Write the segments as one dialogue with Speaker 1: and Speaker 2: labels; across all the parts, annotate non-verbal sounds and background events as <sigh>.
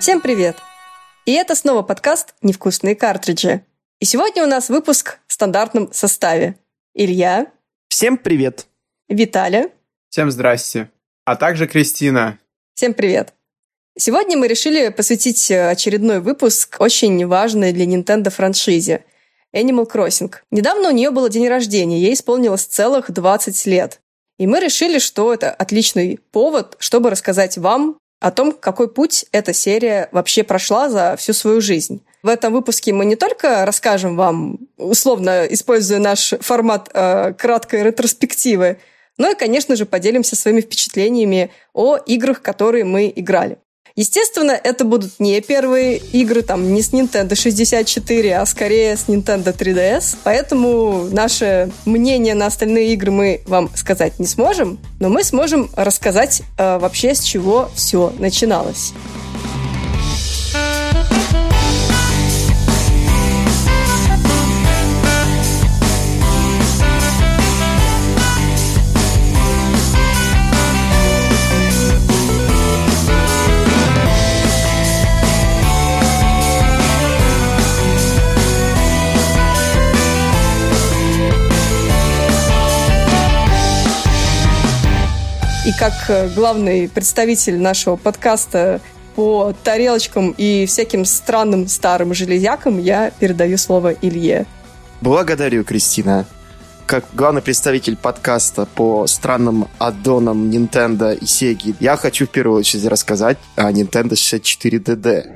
Speaker 1: Всем привет! И это снова подкаст «Невкусные картриджи». И сегодня у нас выпуск в стандартном составе. Илья.
Speaker 2: Всем привет.
Speaker 1: Виталя.
Speaker 3: Всем здрасте. А также Кристина.
Speaker 1: Всем привет. Сегодня мы решили посвятить очередной выпуск очень важной для Nintendo франшизе Animal Crossing. Недавно у нее был день рождения, ей исполнилось целых 20 лет. И мы решили, что это отличный повод, чтобы рассказать вам о том, какой путь эта серия вообще прошла за всю свою жизнь. В этом выпуске мы не только расскажем вам, условно используя наш формат э, краткой ретроспективы, но и, конечно же, поделимся своими впечатлениями о играх, которые мы играли. Естественно, это будут не первые игры, там, не с Nintendo 64, а скорее с Nintendo 3DS. Поэтому наше мнение на остальные игры мы вам сказать не сможем, но мы сможем рассказать э, вообще, с чего все начиналось. И как э, главный представитель нашего подкаста по тарелочкам и всяким странным старым железякам я передаю слово Илье.
Speaker 2: Благодарю, Кристина. Как главный представитель подкаста по странным аддонам Nintendo и Sega, я хочу в первую очередь рассказать о Nintendo 64DD.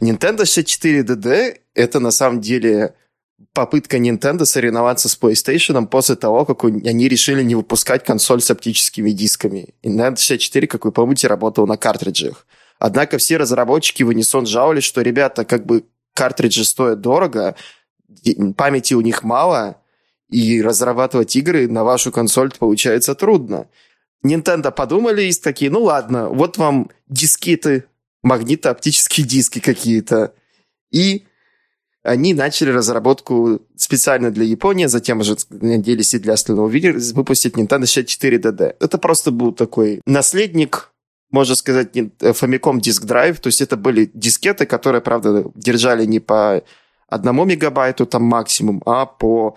Speaker 2: Nintendo 64DD — это на самом деле попытка Nintendo соревноваться с PlayStation после того, как они решили не выпускать консоль с оптическими дисками. И Nintendo 64, как вы помните, работал на картриджах. Однако все разработчики в унисон жаловались, что, ребята, как бы картриджи стоят дорого, памяти у них мало, и разрабатывать игры на вашу консоль получается трудно. Nintendo подумали и такие, ну ладно, вот вам дискеты, магнитооптические диски какие-то. И они начали разработку специально для Японии, затем уже надеялись и для остального мира выпустить Nintendo 64 DD. Это просто был такой наследник, можно сказать, Famicom Disk Drive, то есть это были дискеты, которые, правда, держали не по одному мегабайту там максимум, а по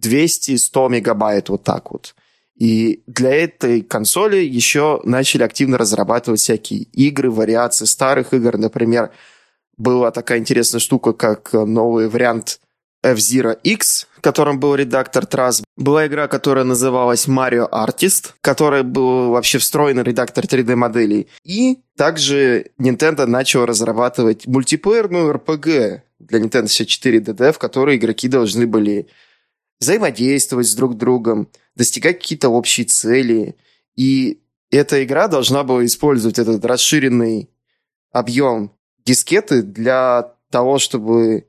Speaker 2: 200-100 мегабайт вот так вот. И для этой консоли еще начали активно разрабатывать всякие игры, вариации старых игр, например, была такая интересная штука, как э, новый вариант F-Zero X, в котором был редактор Trust. Была игра, которая называлась Mario Artist, в которой был вообще встроенный редактор 3D-моделей. И также Nintendo начал разрабатывать мультиплеерную RPG для Nintendo 64 DD, в которой игроки должны были взаимодействовать с друг другом, достигать какие-то общие цели. И эта игра должна была использовать этот расширенный объем дискеты для того, чтобы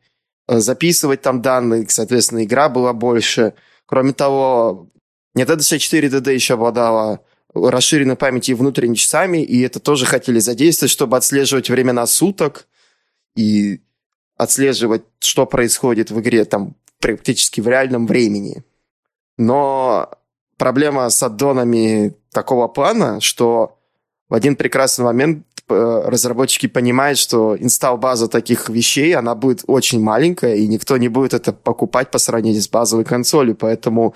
Speaker 2: э, записывать там данные, соответственно, игра была больше. Кроме того, Nintendo 64 DD еще обладала расширенной памятью и внутренними часами, и это тоже хотели задействовать, чтобы отслеживать времена суток и отслеживать, что происходит в игре там практически в реальном времени. Но проблема с аддонами такого плана, что в один прекрасный момент разработчики понимают, что инсталл-база таких вещей, она будет очень маленькая, и никто не будет это покупать по сравнению с базовой консолью, поэтому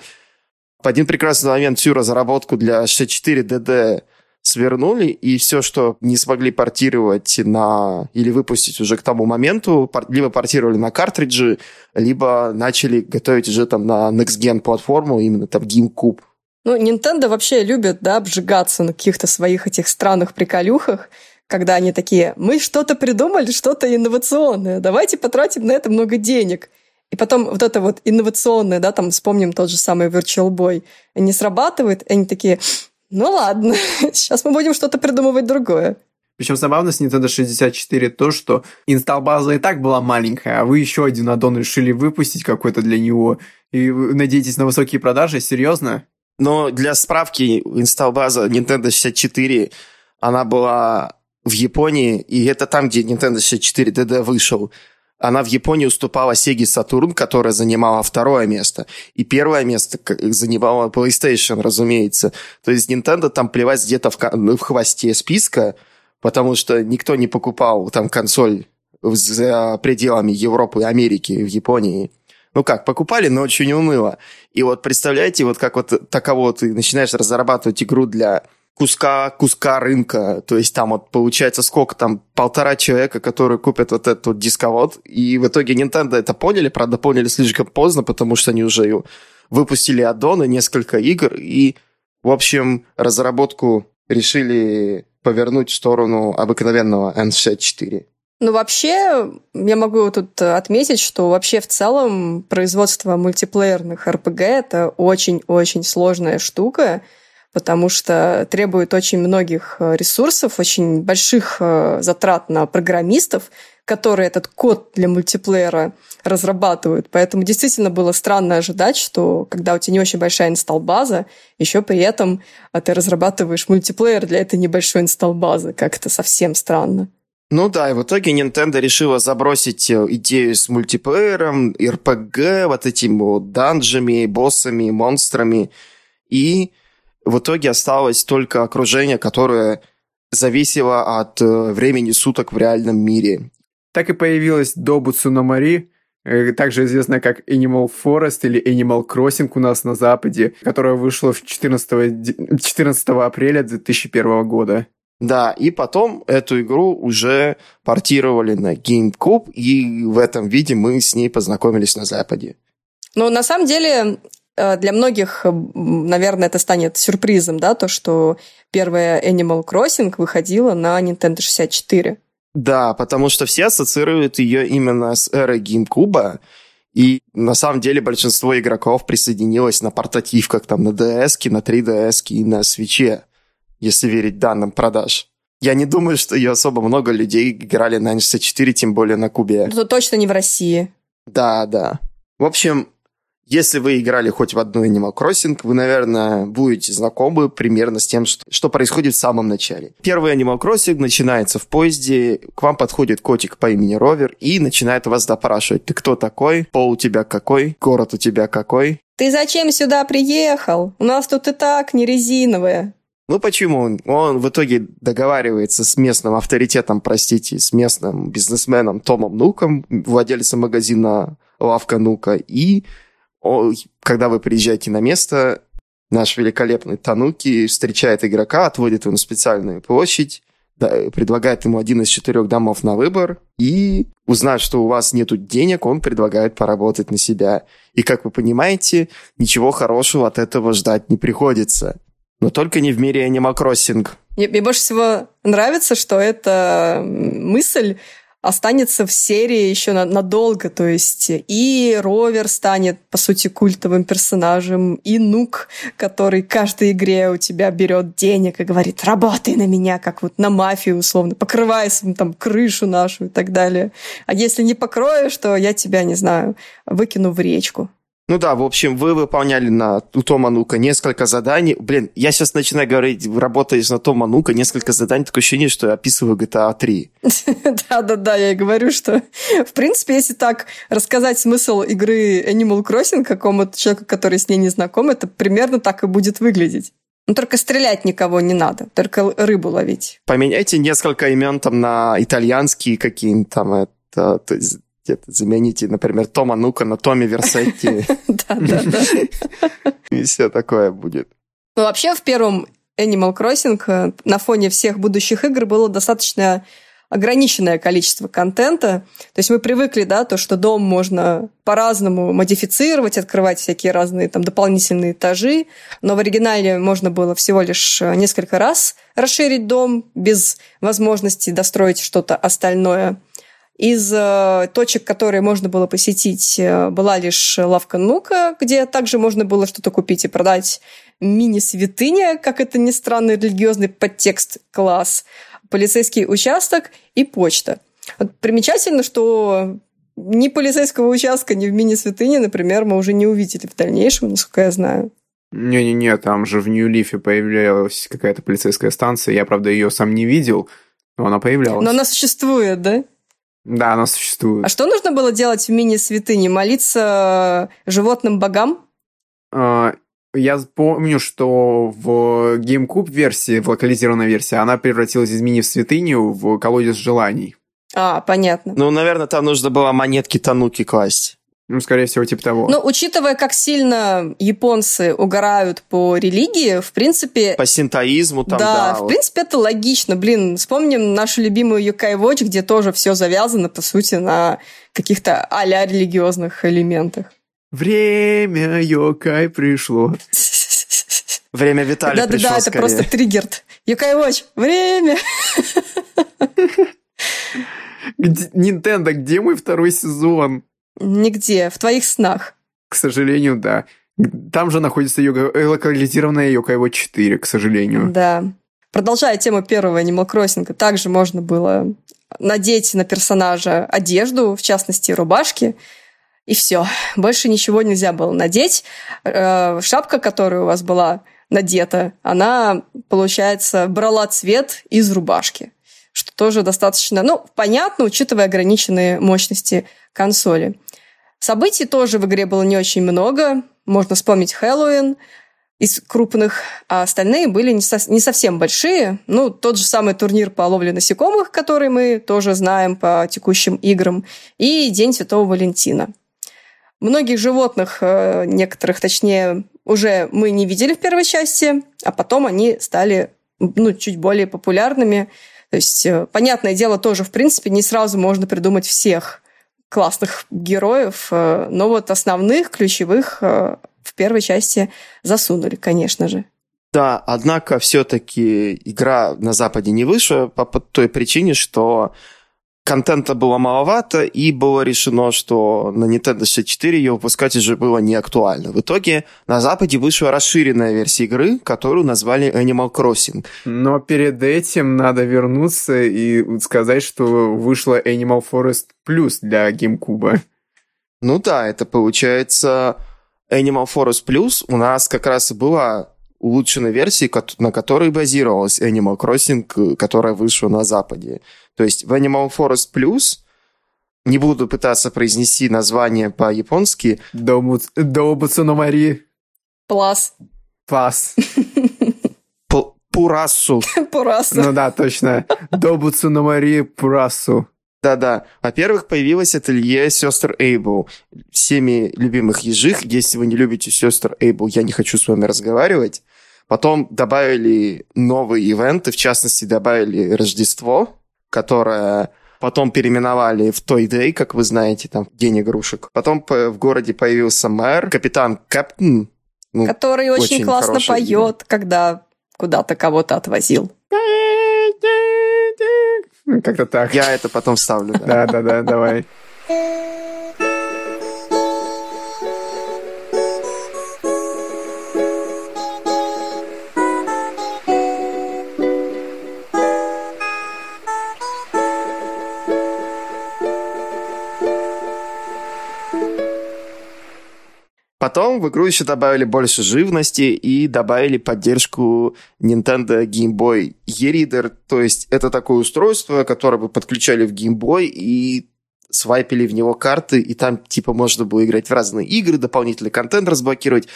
Speaker 2: в один прекрасный момент всю разработку для 64DD свернули, и все, что не смогли портировать на или выпустить уже к тому моменту, либо портировали на картриджи, либо начали готовить уже там на Next Gen платформу, именно там GameCube.
Speaker 1: Ну, Nintendo вообще любит, да, обжигаться на каких-то своих этих странных приколюхах когда они такие, мы что-то придумали, что-то инновационное, давайте потратим на это много денег. И потом вот это вот инновационное, да, там вспомним тот же самый Virtual Boy, не срабатывает, и они такие, ну ладно, <laughs> сейчас мы будем что-то придумывать другое.
Speaker 3: Причем забавно с Nintendo 64 то, что инсталл-база и так была маленькая, а вы еще один аддон решили выпустить какой-то для него, и надеетесь на высокие продажи? Серьезно?
Speaker 2: Но для справки, инсталл-база Nintendo 64, она была в Японии, и это там, где Nintendo 64 DD вышел. она в Японии уступала Sega Saturn, которая занимала второе место. И первое место занимала PlayStation, разумеется. То есть Nintendo там плевать где-то в, в хвосте списка, потому что никто не покупал там консоль за пределами Европы и Америки, в Японии. Ну как, покупали, но очень уныло. И вот представляете, вот как вот таково ты начинаешь разрабатывать игру для куска, куска рынка. То есть там вот получается сколько там, полтора человека, которые купят вот этот вот дисковод. И в итоге Nintendo это поняли, правда, поняли слишком поздно, потому что они уже выпустили аддоны, несколько игр. И, в общем, разработку решили повернуть в сторону обыкновенного N64.
Speaker 1: Ну, вообще, я могу тут отметить, что вообще в целом производство мультиплеерных RPG — это очень-очень сложная штука, потому что требует очень многих э, ресурсов, очень больших э, затрат на программистов, которые этот код для мультиплеера разрабатывают. Поэтому действительно было странно ожидать, что когда у тебя не очень большая инсталл-база, еще при этом а ты разрабатываешь мультиплеер для этой небольшой инсталл-базы. Как это совсем странно.
Speaker 2: Ну да, и в итоге Nintendo решила забросить э, идею с мультиплеером, RPG, вот этими вот данжами, боссами, монстрами. И в итоге осталось только окружение, которое зависело от э, времени суток в реальном мире.
Speaker 3: Так и появилась Добу Цуномари, э, также известная как Animal Forest или Animal Crossing у нас на Западе, которая вышла в 14, 14 апреля 2001 года.
Speaker 2: Да, и потом эту игру уже портировали на GameCube, и в этом виде мы с ней познакомились на Западе.
Speaker 1: Ну, на самом деле, для многих, наверное, это станет сюрпризом, да, то, что первая Animal Crossing выходила на Nintendo 64.
Speaker 2: Да, потому что все ассоциируют ее именно с эрой GameCube, и на самом деле большинство игроков присоединилось на портативках, там, на DS, на 3DS и на свече если верить данным продаж. Я не думаю, что ее особо много людей играли на N64, тем более на Кубе.
Speaker 1: Это точно не в России.
Speaker 2: Да, да. В общем, если вы играли хоть в одну Animal Crossing, вы, наверное, будете знакомы примерно с тем, что, что происходит в самом начале. Первый Animal Crossing начинается в поезде, к вам подходит котик по имени Ровер и начинает вас допрашивать. Ты кто такой? Пол у тебя какой? Город у тебя какой?
Speaker 1: Ты зачем сюда приехал? У нас тут и так не резиновые.
Speaker 2: Ну почему? Он в итоге договаривается с местным авторитетом, простите, с местным бизнесменом Томом Нуком, владельцем магазина Лавка Нука. И когда вы приезжаете на место, наш великолепный Тануки встречает игрока, отводит его на специальную площадь, да, предлагает ему один из четырех домов на выбор, и узнав, что у вас нет денег, он предлагает поработать на себя. И, как вы понимаете, ничего хорошего от этого ждать не приходится. Но только не в мире Animal Crossing.
Speaker 1: Мне, мне больше всего нравится, что эта мысль останется в серии еще на, надолго. То есть и Ровер станет, по сути, культовым персонажем, и Нук, который в каждой игре у тебя берет денег и говорит, работай на меня, как вот на мафию условно, покрывай там крышу нашу и так далее. А если не покроешь, то я тебя, не знаю, выкину в речку.
Speaker 2: Ну да, в общем, вы выполняли на у Тома Нука несколько заданий. Блин, я сейчас начинаю говорить, работаешь на Тома Нука, несколько заданий, такое ощущение, что я описываю GTA 3.
Speaker 1: Да-да-да, я и говорю, что, в принципе, если так рассказать смысл игры Animal Crossing какому-то человеку, который с ней не знаком, это примерно так и будет выглядеть. Ну, только стрелять никого не надо, только рыбу ловить.
Speaker 2: Поменяйте несколько имен там на итальянские какие-нибудь там, это, то есть где-то замените, например, Тома Нука на Томи Версетти. <laughs>
Speaker 1: Да-да-да.
Speaker 2: И все такое будет.
Speaker 1: Ну, вообще, в первом Animal Crossing э, на фоне всех будущих игр было достаточно ограниченное количество контента. То есть мы привыкли, да, то, что дом можно по-разному модифицировать, открывать всякие разные там дополнительные этажи, но в оригинале можно было всего лишь э, несколько раз расширить дом без возможности достроить что-то остальное. Из э, точек, которые можно было посетить, э, была лишь лавка Нука, где также можно было что-то купить и продать мини-святыня, как это ни странно, религиозный подтекст класс, полицейский участок и почта. Вот примечательно, что ни полицейского участка, ни в мини-святыне, например, мы уже не увидели в дальнейшем, насколько я знаю.
Speaker 3: Не-не-не, там же в Нью-Лифе появлялась какая-то полицейская станция. Я, правда, ее сам не видел, но она появлялась.
Speaker 1: Но она существует, да?
Speaker 3: Да, она существует.
Speaker 1: А что нужно было делать в мини-святыне? Молиться животным богам?
Speaker 3: А, я помню, что в GameCube версии, в локализированной версии, она превратилась из мини в святыню в колодец желаний.
Speaker 1: А, понятно.
Speaker 2: Ну, наверное, там нужно было монетки Тануки класть.
Speaker 3: Ну, скорее всего, типа того.
Speaker 1: Ну, учитывая, как сильно японцы угорают по религии, в принципе...
Speaker 2: По синтоизму там,
Speaker 1: да.
Speaker 2: да
Speaker 1: в
Speaker 2: вот.
Speaker 1: принципе, это логично. Блин, вспомним нашу любимую Юкай Watch, где тоже все завязано, по сути, на каких-то а-ля религиозных элементах.
Speaker 3: Время Йокай пришло.
Speaker 2: Время Виталия
Speaker 1: Да-да-да,
Speaker 2: пришло
Speaker 1: это
Speaker 2: скорее.
Speaker 1: просто триггерд. Юкай Watch, время!
Speaker 3: Nintendo, где мой второй сезон?
Speaker 1: Нигде, в твоих снах.
Speaker 3: К сожалению, да. Там же находится йога- э, локализированная Йокай Watch 4, к сожалению.
Speaker 1: Да. Продолжая тему первого Animal Crossing, также можно было надеть на персонажа одежду, в частности, рубашки, и все. Больше ничего нельзя было надеть. Э, Шапка, которая у вас была надета, она, получается, брала цвет из рубашки, тоже достаточно, ну, понятно, учитывая ограниченные мощности консоли. Событий тоже в игре было не очень много. Можно вспомнить Хэллоуин из крупных, а остальные были не, со- не совсем большие. Ну, тот же самый турнир по ловле насекомых, который мы тоже знаем по текущим играм, и День Святого Валентина. Многих животных, э, некоторых точнее, уже мы не видели в первой части, а потом они стали ну, чуть более популярными. То есть, э, понятное дело, тоже, в принципе, не сразу можно придумать всех классных героев, э, но вот основных, ключевых э, в первой части засунули, конечно же.
Speaker 2: Да, однако все-таки игра на Западе не по, по той причине, что контента было маловато, и было решено, что на Nintendo 64 ее выпускать уже было не актуально. В итоге на Западе вышла расширенная версия игры, которую назвали Animal Crossing.
Speaker 3: Но перед этим надо вернуться и сказать, что вышла Animal Forest Plus для GameCube.
Speaker 2: Ну да, это получается Animal Forest Plus у нас как раз и была улучшенной версии, на которой базировалась Animal Crossing, которая вышла на Западе. То есть в Animal Forest Plus не буду пытаться произнести название по-японски.
Speaker 3: Добуцу на Мари
Speaker 1: Плас.
Speaker 3: Пас. <laughs>
Speaker 2: П- Пурасу. <laughs>
Speaker 1: Пураса.
Speaker 3: Ну да, точно. Добуцу на Пурасу.
Speaker 2: Да-да. Во-первых, появилось ателье сестер Эйбл. Всеми любимых ежих. Если вы не любите сестер Эйбл, я не хочу с вами разговаривать. Потом добавили новые ивенты, в частности, добавили Рождество, которое потом переименовали в Toy Day, как вы знаете, там, День игрушек. Потом по- в городе появился мэр, капитан Кэптон. Ну,
Speaker 1: который очень,
Speaker 2: очень
Speaker 1: классно поет, когда куда-то кого-то отвозил.
Speaker 3: Как-то так.
Speaker 2: я это потом вставлю. да.
Speaker 3: Да, да, да, давай. <laughs>
Speaker 2: Потом в игру еще добавили больше живности и добавили поддержку Nintendo Game Boy E-Reader. То есть это такое устройство, которое вы подключали в Game Boy и свайпили в него карты, и там типа можно было играть в разные игры, дополнительный контент разблокировать.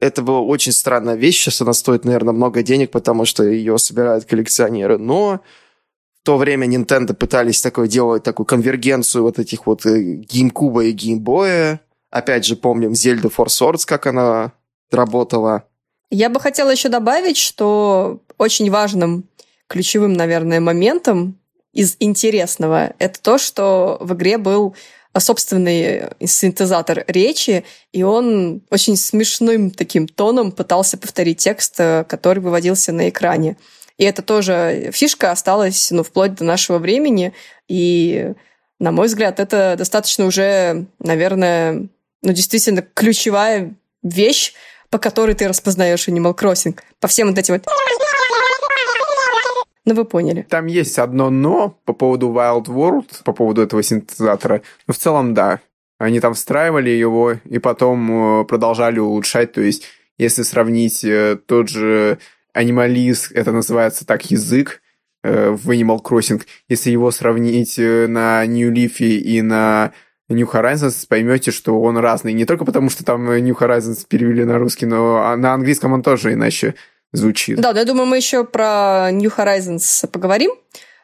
Speaker 2: Это была очень странная вещь. Сейчас она стоит, наверное, много денег, потому что ее собирают коллекционеры. Но в то время Nintendo пытались такое делать, такую конвергенцию вот этих вот э, GameCube и Boy. Опять же, помним Zelda Four Swords, как она работала.
Speaker 1: Я бы хотела еще добавить, что очень важным ключевым, наверное, моментом из интересного это то, что в игре был собственный синтезатор речи, и он очень смешным таким тоном пытался повторить текст, э, который выводился на экране. И это тоже фишка осталась ну, вплоть до нашего времени. И, на мой взгляд, это достаточно уже, наверное, ну, действительно ключевая вещь, по которой ты распознаешь Animal Crossing. По всем вот этим вот... Ну, вы поняли.
Speaker 3: Там есть одно но по поводу Wild World, по поводу этого синтезатора. Но в целом, да. Они там встраивали его и потом э, продолжали улучшать. То есть, если сравнить э, тот же анимализ, это называется так язык, э, в Animal Crossing. Если его сравнить на New Leaf и на New Horizons, поймете, что он разный. Не только потому, что там New Horizons перевели на русский, но на английском он тоже иначе звучит.
Speaker 1: Да, но я думаю, мы еще про New Horizons поговорим.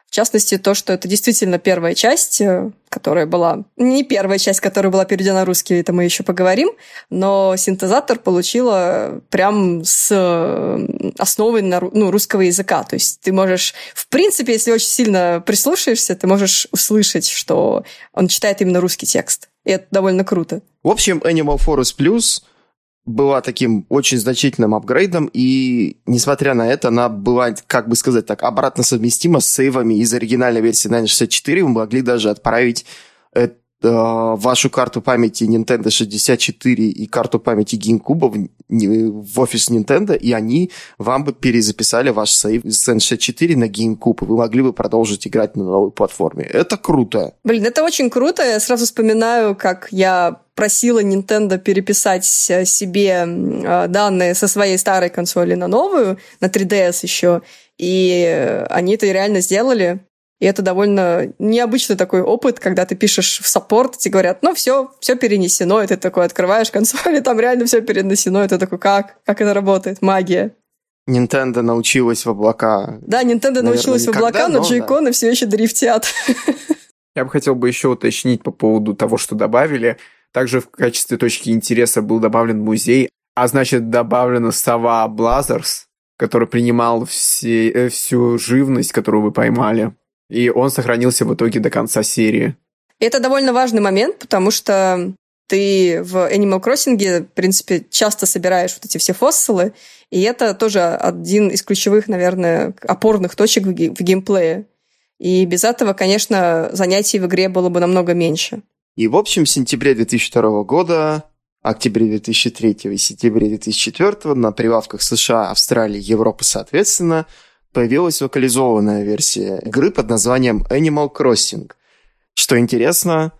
Speaker 1: В частности, то, что это действительно первая часть, э, которая была... Не первая часть, которая была переведена на русский, это мы еще поговорим, но синтезатор получила прям с э, основой на, ну, русского языка. То есть ты можешь, в принципе, если очень сильно прислушаешься, ты можешь услышать, что он читает именно русский текст. И это довольно круто.
Speaker 2: В общем, Animal Forest Plus была таким очень значительным апгрейдом, и, несмотря на это, она была, как бы сказать так, обратно совместима с сейвами из оригинальной версии на 64. Вы могли даже отправить это, вашу карту памяти Nintendo 64 и карту памяти GameCube в, в офис Nintendo, и они вам бы перезаписали ваш сейв из N64 на GameCube, и вы могли бы продолжить играть на новой платформе. Это круто.
Speaker 1: Блин, это очень круто. Я сразу вспоминаю, как я просила Nintendo переписать себе а, данные со своей старой консоли на новую, на 3DS еще, и они это реально сделали. И это довольно необычный такой опыт, когда ты пишешь в саппорт, тебе говорят, ну все, все перенесено, и ты такой открываешь консоль, и там реально все перенесено, и ты такой, как? Как это работает? Магия.
Speaker 2: Nintendo научилась в облака.
Speaker 1: Да, Nintendo Наверное, научилась никогда, в облака, но, но джейконы да. все еще дрифтят.
Speaker 3: Я бы хотел бы еще уточнить по поводу того, что добавили. Также в качестве точки интереса был добавлен музей, а значит добавлена сова Блазерс, который принимал все, э, всю живность, которую вы поймали. И он сохранился в итоге до конца серии.
Speaker 1: Это довольно важный момент, потому что ты в Animal Crossing, в принципе, часто собираешь вот эти все фоссилы, и это тоже один из ключевых, наверное, опорных точек в, в геймплее. И без этого, конечно, занятий в игре было бы намного меньше.
Speaker 2: И, в общем, в сентябре 2002 года, октябре 2003 и сентябре 2004 на прилавках США, Австралии, Европы, соответственно, появилась локализованная версия игры под названием Animal Crossing. Что интересно,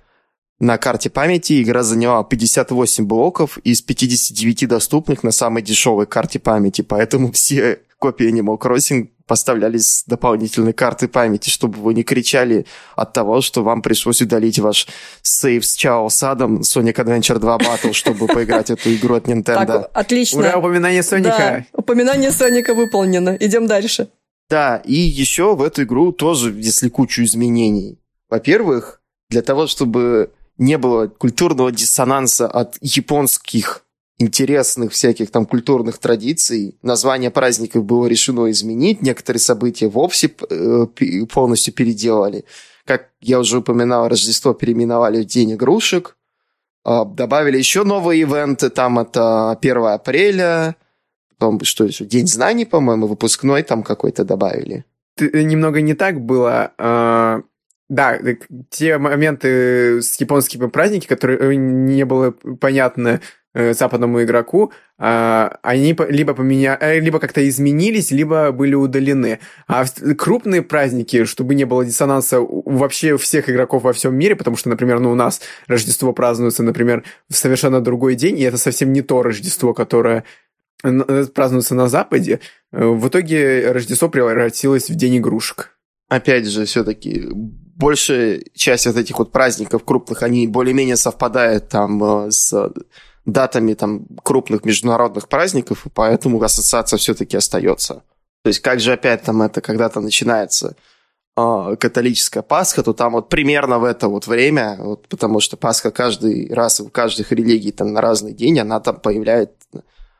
Speaker 2: на карте памяти игра заняла 58 блоков из 59 доступных на самой дешевой карте памяти, поэтому <laughs> все копии Animal Crossing поставлялись с дополнительной карты памяти, чтобы вы не кричали от того, что вам пришлось удалить ваш сейв с Чао Садом Sonic Adventure 2 Battle, чтобы поиграть эту игру от Nintendo. Так,
Speaker 1: отлично.
Speaker 3: Ура, упоминание Соника.
Speaker 1: Да, упоминание Соника выполнено. Идем дальше.
Speaker 2: Да, и еще в эту игру тоже внесли кучу изменений. Во-первых, для того, чтобы не было культурного диссонанса от японских интересных всяких там культурных традиций. Название праздников было решено изменить, некоторые события вовсе э, полностью переделали. Как я уже упоминал, Рождество переименовали в День игрушек. А, добавили еще новые ивенты, там это 1 апреля, потом что еще, День знаний, по-моему, выпускной там какой-то добавили.
Speaker 3: Э, немного не так было. А, да, те моменты с японскими праздниками, которые э, не было понятно, Э, западному игроку, а, они либо поменя... Либо как-то изменились, либо были удалены. А крупные праздники, чтобы не было диссонанса вообще всех игроков во всем мире, потому что, например, ну, у нас Рождество празднуется, например, в совершенно другой день, и это совсем не то Рождество, которое празднуется на Западе, в итоге Рождество превратилось в день игрушек.
Speaker 2: Опять же, все-таки большая часть вот этих вот праздников крупных, они более-менее совпадают там с датами там крупных международных праздников, и поэтому ассоциация все-таки остается. То есть как же опять там это когда-то начинается э, католическая Пасха, то там вот примерно в это вот время, вот, потому что Пасха каждый раз у каждых религий там на разный день, она там появляется,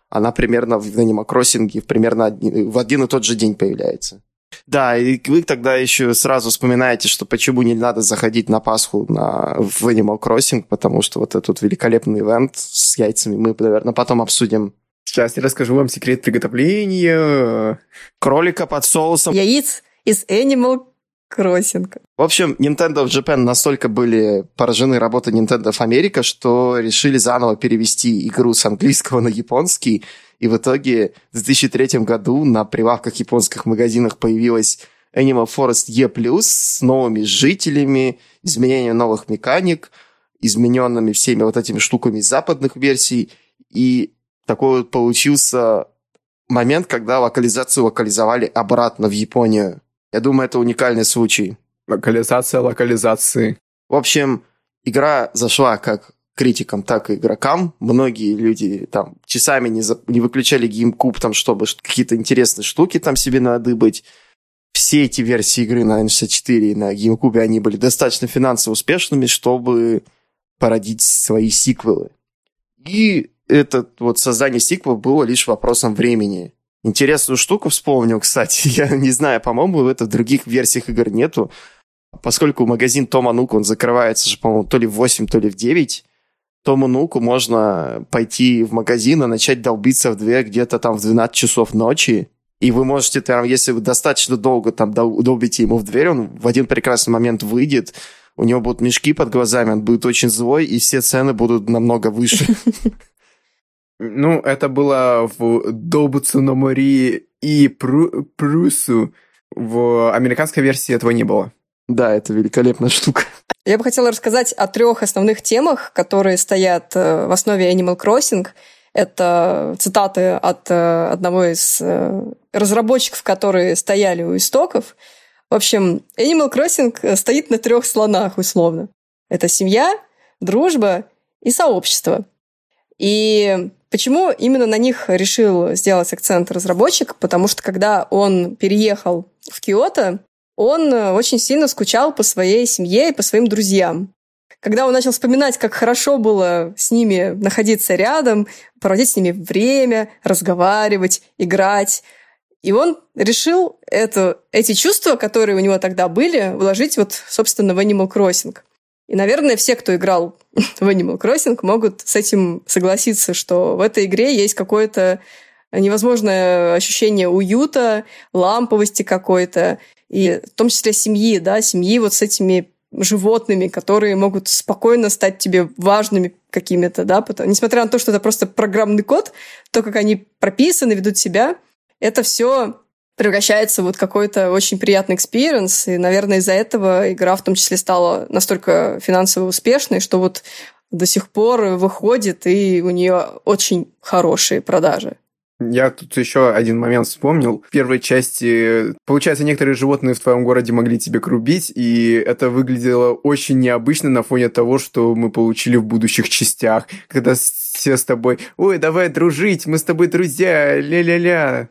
Speaker 2: она примерно в Animal Crossing примерно один, в один и тот же день появляется. Да, и вы тогда еще сразу вспоминаете, что почему не надо заходить на Пасху на, в Animal Crossing, потому что вот этот великолепный ивент с яйцами мы, наверное, потом обсудим.
Speaker 3: Сейчас я расскажу вам секрет приготовления.
Speaker 2: Кролика под соусом.
Speaker 1: Яиц из Animal Crossing.
Speaker 2: В общем, Nintendo of Japan настолько были поражены работой Nintendo of America, что решили заново перевести игру с английского на японский, и в итоге в 2003 году на прилавках японских магазинах появилась Animal Forest E+, с новыми жителями, изменением новых механик, измененными всеми вот этими штуками западных версий. И такой вот получился момент, когда локализацию локализовали обратно в Японию. Я думаю, это уникальный случай.
Speaker 3: Локализация локализации.
Speaker 2: В общем, игра зашла как критикам, так и игрокам. Многие люди там часами не, за, не выключали GameCube, там, чтобы какие-то интересные штуки там себе надыбать. Все эти версии игры на N64 и на GameCube, они были достаточно финансово успешными, чтобы породить свои сиквелы. И это вот создание сиквелов было лишь вопросом времени. Интересную штуку вспомнил, кстати. <laughs> Я не знаю, по-моему, это в других версиях игр нету. Поскольку магазин Тома Нук, он закрывается же, по-моему, то ли в 8, то ли в 9, Тому Нуку можно пойти в магазин и начать долбиться в дверь где-то там в 12 часов ночи. И вы можете там, если вы достаточно долго там долбите ему в дверь, он в один прекрасный момент выйдет, у него будут мешки под глазами, он будет очень злой, и все цены будут намного выше. <laughs>
Speaker 3: Ну, это было в Добуцу на море и Прусу. В американской версии этого не было.
Speaker 2: Да, это великолепная штука.
Speaker 1: Я бы хотела рассказать о трех основных темах, которые стоят э, в основе Animal Crossing. Это цитаты от э, одного из э, разработчиков, которые стояли у истоков. В общем, Animal Crossing стоит на трех слонах, условно. Это семья, дружба и сообщество. И почему именно на них решил сделать акцент разработчик? Потому что когда он переехал в Киото, он очень сильно скучал по своей семье и по своим друзьям. Когда он начал вспоминать, как хорошо было с ними находиться рядом, проводить с ними время, разговаривать, играть, и он решил это, эти чувства, которые у него тогда были, вложить вот, собственно, в Animal Crossing. И, наверное, все, кто играл <laughs> в Animal Crossing, могут с этим согласиться, что в этой игре есть какое-то невозможное ощущение уюта, ламповости какой-то, и в том числе семьи, да, семьи вот с этими животными, которые могут спокойно стать тебе важными какими-то, да, потому, несмотря на то, что это просто программный код, то, как они прописаны, ведут себя, это все превращается вот какой-то очень приятный experience, и, наверное, из-за этого игра в том числе стала настолько финансово успешной, что вот до сих пор выходит, и у нее очень хорошие продажи.
Speaker 3: Я тут еще один момент вспомнил. В первой части, получается, некоторые животные в твоем городе могли тебе грубить, и это выглядело очень необычно на фоне того, что мы получили в будущих частях, когда все с тобой, ой, давай дружить, мы с тобой друзья, ля-ля-ля.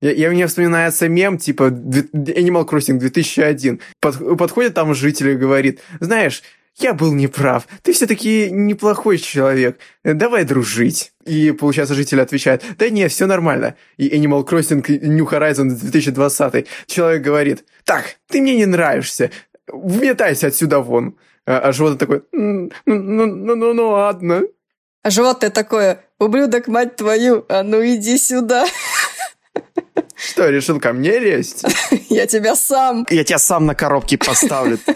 Speaker 3: Я, я мне вспоминается мем, типа Animal Crossing 2001. Под, подходит там житель и говорит, знаешь, я был неправ, ты все-таки неплохой человек, давай дружить. И, получается, житель отвечает, да не, все нормально. И Animal Crossing New Horizons 2020. Человек говорит, так, ты мне не нравишься, вметайся отсюда вон. А, а животное такое, ну, ну, ну, ну, ну ладно.
Speaker 1: А животное такое, ублюдок, мать твою, а ну иди сюда.
Speaker 3: Что, решил ко мне лезть? <laughs>
Speaker 1: Я тебя сам.
Speaker 2: Я тебя сам на коробке поставлю. <laughs>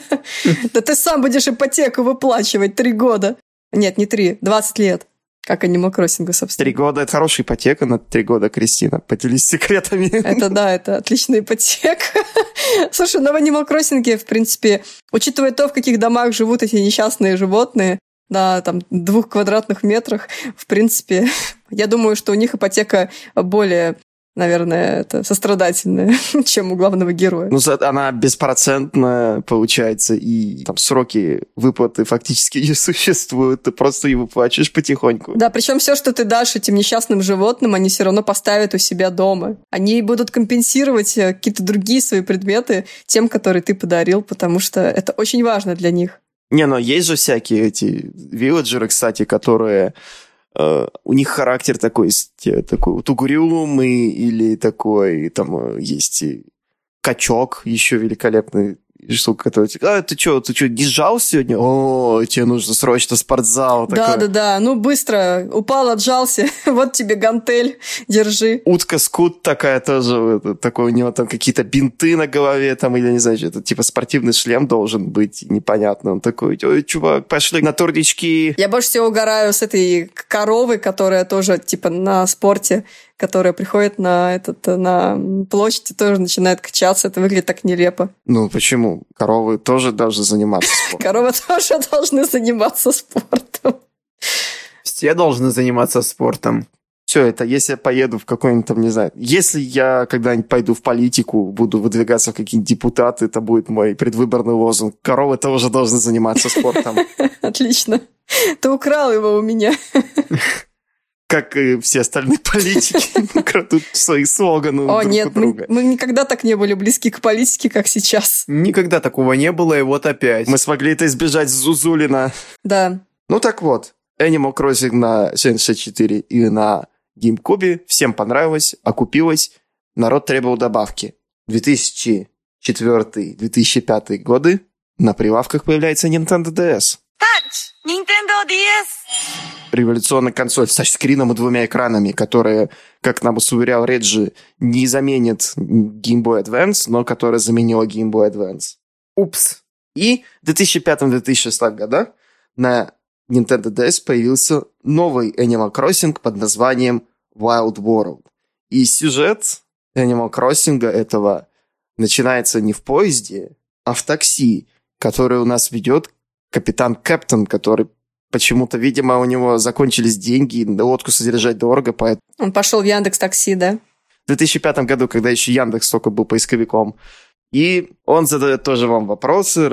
Speaker 1: Да ты сам будешь ипотеку выплачивать три года. Нет, не три, двадцать лет. Как Animal Crossing, собственно.
Speaker 2: Три года – это хорошая ипотека на три года, Кристина. Поделись секретами.
Speaker 1: Это да, это отличная ипотека. <laughs> Слушай, ну в Animal Crossing, в принципе, учитывая то, в каких домах живут эти несчастные животные, на там двух квадратных метрах, в принципе, я думаю, что у них ипотека более наверное, это сострадательное, <laughs> чем у главного героя.
Speaker 2: Ну, она беспроцентная, получается, и там сроки выплаты фактически <laughs> не существуют, ты просто и выплачиваешь потихоньку.
Speaker 1: Да, причем все, что ты дашь этим несчастным животным, они все равно поставят у себя дома. Они будут компенсировать э, какие-то другие свои предметы тем, которые ты подарил, потому что это очень важно для них.
Speaker 2: Не, но есть же всякие эти вилледжеры, кстати, которые Uh, у них характер такой, такой вот угрюмый или такой, там есть качок еще великолепный, штука, которая типа, а, ты что, ты что, не сжал сегодня? О, тебе нужно срочно спортзал.
Speaker 1: Да-да-да, ну быстро, упал, отжался, <laughs> вот тебе гантель, держи.
Speaker 2: Утка-скут такая тоже, такой у него там какие-то бинты на голове, там, или не знаю, это типа спортивный шлем должен быть, непонятно. Он такой, ой, чувак, пошли на турнички.
Speaker 1: Я больше всего угораю с этой коровы, которая тоже типа на спорте которая приходит на, этот, на площадь и тоже начинает качаться. Это выглядит так нелепо.
Speaker 2: Ну, почему? Коровы тоже должны заниматься спортом. <laughs>
Speaker 1: Коровы тоже должны заниматься спортом.
Speaker 3: Все должны заниматься спортом.
Speaker 2: все это, если я поеду в какой-нибудь там, не знаю, если я когда-нибудь пойду в политику, буду выдвигаться в какие-нибудь депутаты, это будет мой предвыборный лозунг. Коровы тоже должны заниматься спортом. <laughs>
Speaker 1: Отлично. Ты украл его у меня. <laughs>
Speaker 2: Как и все остальные <laughs> политики, <laughs> крадут свои слоганы
Speaker 1: О,
Speaker 2: друг
Speaker 1: нет,
Speaker 2: у
Speaker 1: мы,
Speaker 2: друга.
Speaker 1: мы никогда так не были близки к политике, как сейчас.
Speaker 3: Никогда такого не было, и вот опять.
Speaker 2: Мы смогли это избежать с Зузулина.
Speaker 1: Да.
Speaker 2: Ну так вот, Animal Crossing на 64 и на GameCube всем понравилось, окупилось, народ требовал добавки. 2004-2005 годы на прилавках появляется Nintendo DS.
Speaker 4: Nintendo DS!
Speaker 2: Революционная консоль с тачскрином и двумя экранами, которая, как нам уверял Реджи, не заменит Game Boy Advance, но которая заменила Game Boy Advance.
Speaker 3: Упс.
Speaker 2: И в 2005-2006 годах на Nintendo DS появился новый Animal Crossing под названием Wild World. И сюжет Animal Crossing этого начинается не в поезде, а в такси, который у нас ведет капитан Кэптон, который почему-то, видимо, у него закончились деньги, лодку содержать дорого, поэтому
Speaker 1: Он пошел в Яндекс Такси, да?
Speaker 2: в 2005 году, когда еще Яндекс только был поисковиком. И он задает тоже вам вопросы,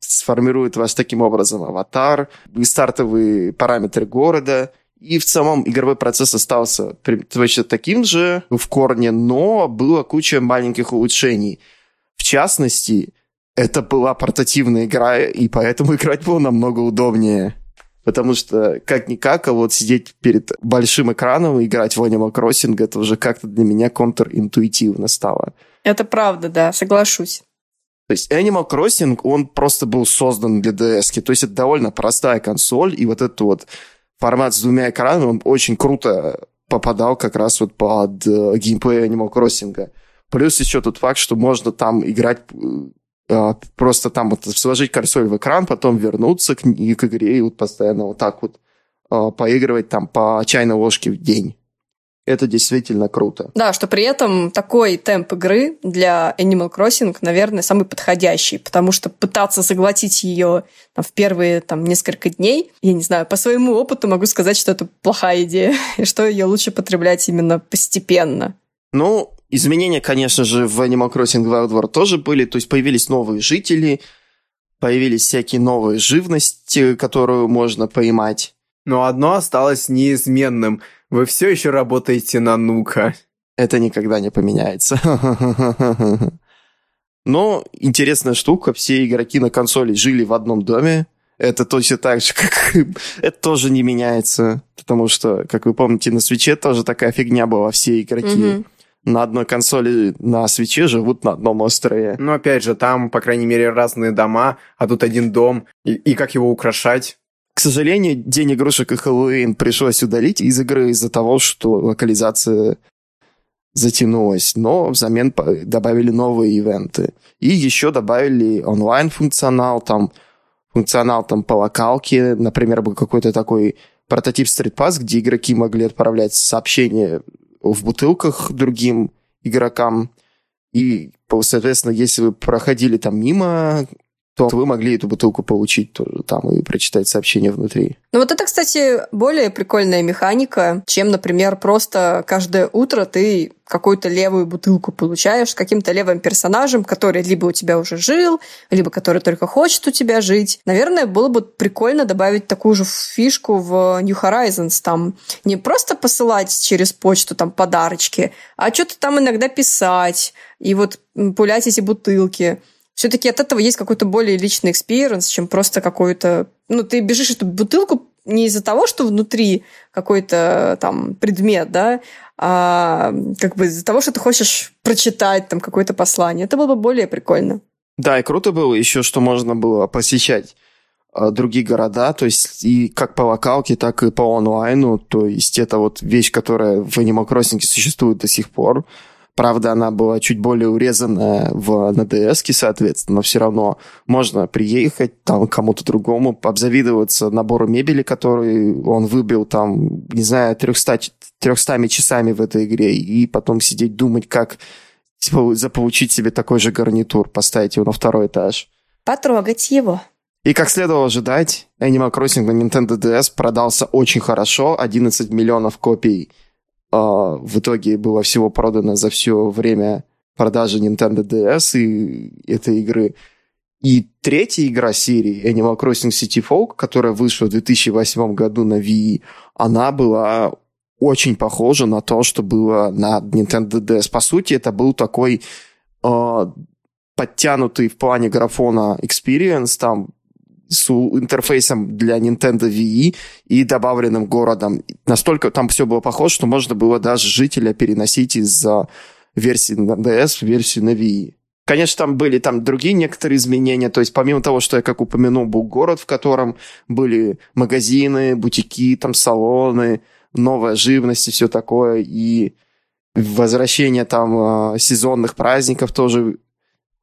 Speaker 2: сформирует ваш таким образом аватар, и стартовые параметры города. И в целом игровой процесс остался точно таким же в корне, но была куча маленьких улучшений. В частности, это была портативная игра, и поэтому играть было намного удобнее. Потому что, как-никак, а вот сидеть перед большим экраном и играть в Animal Crossing, это уже как-то для меня контринтуитивно стало.
Speaker 1: Это правда, да, соглашусь.
Speaker 2: То есть Animal Crossing, он просто был создан для DS. То есть это довольно простая консоль, и вот этот вот формат с двумя экранами, он очень круто попадал как раз вот под э, геймплей Animal Crossing. Плюс еще тот факт, что можно там играть э, просто там вот сложить консоль в экран, потом вернуться к, к игре и вот постоянно вот так вот э, поигрывать там по чайной ложке в день. Это действительно круто.
Speaker 1: Да, что при этом такой темп игры для Animal Crossing, наверное, самый подходящий, потому что пытаться заглотить ее там, в первые там, несколько дней, я не знаю, по своему опыту могу сказать, что это плохая идея, <laughs> и что ее лучше потреблять именно постепенно.
Speaker 2: Ну, изменения, конечно же, в Animal Crossing Wild World тоже были, то есть появились новые жители, появились всякие новые живности, которую можно поймать.
Speaker 3: Но одно осталось неизменным. Вы все еще работаете на Нука.
Speaker 2: Это никогда не поменяется. <laughs> Но интересная штука, все игроки на консоли жили в одном доме. Это точно так же, <laughs> как... Это тоже не меняется, потому что, как вы помните, на свече тоже такая фигня была. Все игроки
Speaker 1: Мгм.
Speaker 2: На одной консоли на свече живут на одном острове.
Speaker 3: Но опять же, там, по крайней мере, разные дома, а тут один дом. И, и как его украшать?
Speaker 2: К сожалению, День игрушек и Хэллоуин пришлось удалить из игры из-за того, что локализация затянулась, но взамен добавили новые ивенты. И еще добавили онлайн-функционал, там функционал там по локалке, например, был какой-то такой прототип Street Pass, где игроки могли отправлять сообщения в бутылках другим игрокам. И, соответственно, если вы проходили там мимо, то вы могли эту бутылку получить тоже там и прочитать сообщение внутри.
Speaker 1: Ну вот это, кстати, более прикольная механика, чем, например, просто каждое утро ты какую-то левую бутылку получаешь с каким-то левым персонажем, который либо у тебя уже жил, либо который только хочет у тебя жить. Наверное, было бы прикольно добавить такую же фишку в New Horizons, там не просто посылать через почту там подарочки, а что-то там иногда писать и вот пулять эти бутылки все-таки от этого есть какой-то более личный experience, чем просто какой-то... Ну, ты бежишь эту бутылку не из-за того, что внутри какой-то там предмет, да, а как бы из-за того, что ты хочешь прочитать там какое-то послание. Это было бы более прикольно.
Speaker 2: Да, и круто было еще, что можно было посещать э, другие города, то есть и как по локалке, так и по онлайну, то есть это вот вещь, которая в Animal Crossing существует до сих пор. Правда, она была чуть более урезанная в, DS, соответственно, но все равно можно приехать там кому-то другому, обзавидоваться набору мебели, который он выбил там, не знаю, 300, 300 часами в этой игре, и потом сидеть думать, как типа, заполучить себе такой же гарнитур, поставить его на второй этаж.
Speaker 1: Потрогать его.
Speaker 2: И как следовало ожидать, Animal Crossing на Nintendo DS продался очень хорошо, 11 миллионов копий в итоге было всего продано за все время продажи Nintendo DS и этой игры. И третья игра серии Animal Crossing City Folk, которая вышла в 2008 году на Wii, она была очень похожа на то, что было на Nintendo DS. По сути, это был такой э, подтянутый в плане графона experience, там с интерфейсом для Nintendo Wii и добавленным городом. Настолько там все было похоже, что можно было даже жителя переносить из версии на DS в версию на Wii. Конечно, там были там другие некоторые изменения, то есть помимо того, что я как упомянул, был город, в котором были магазины, бутики, там салоны, новая живность и все такое, и возвращение там а, сезонных праздников тоже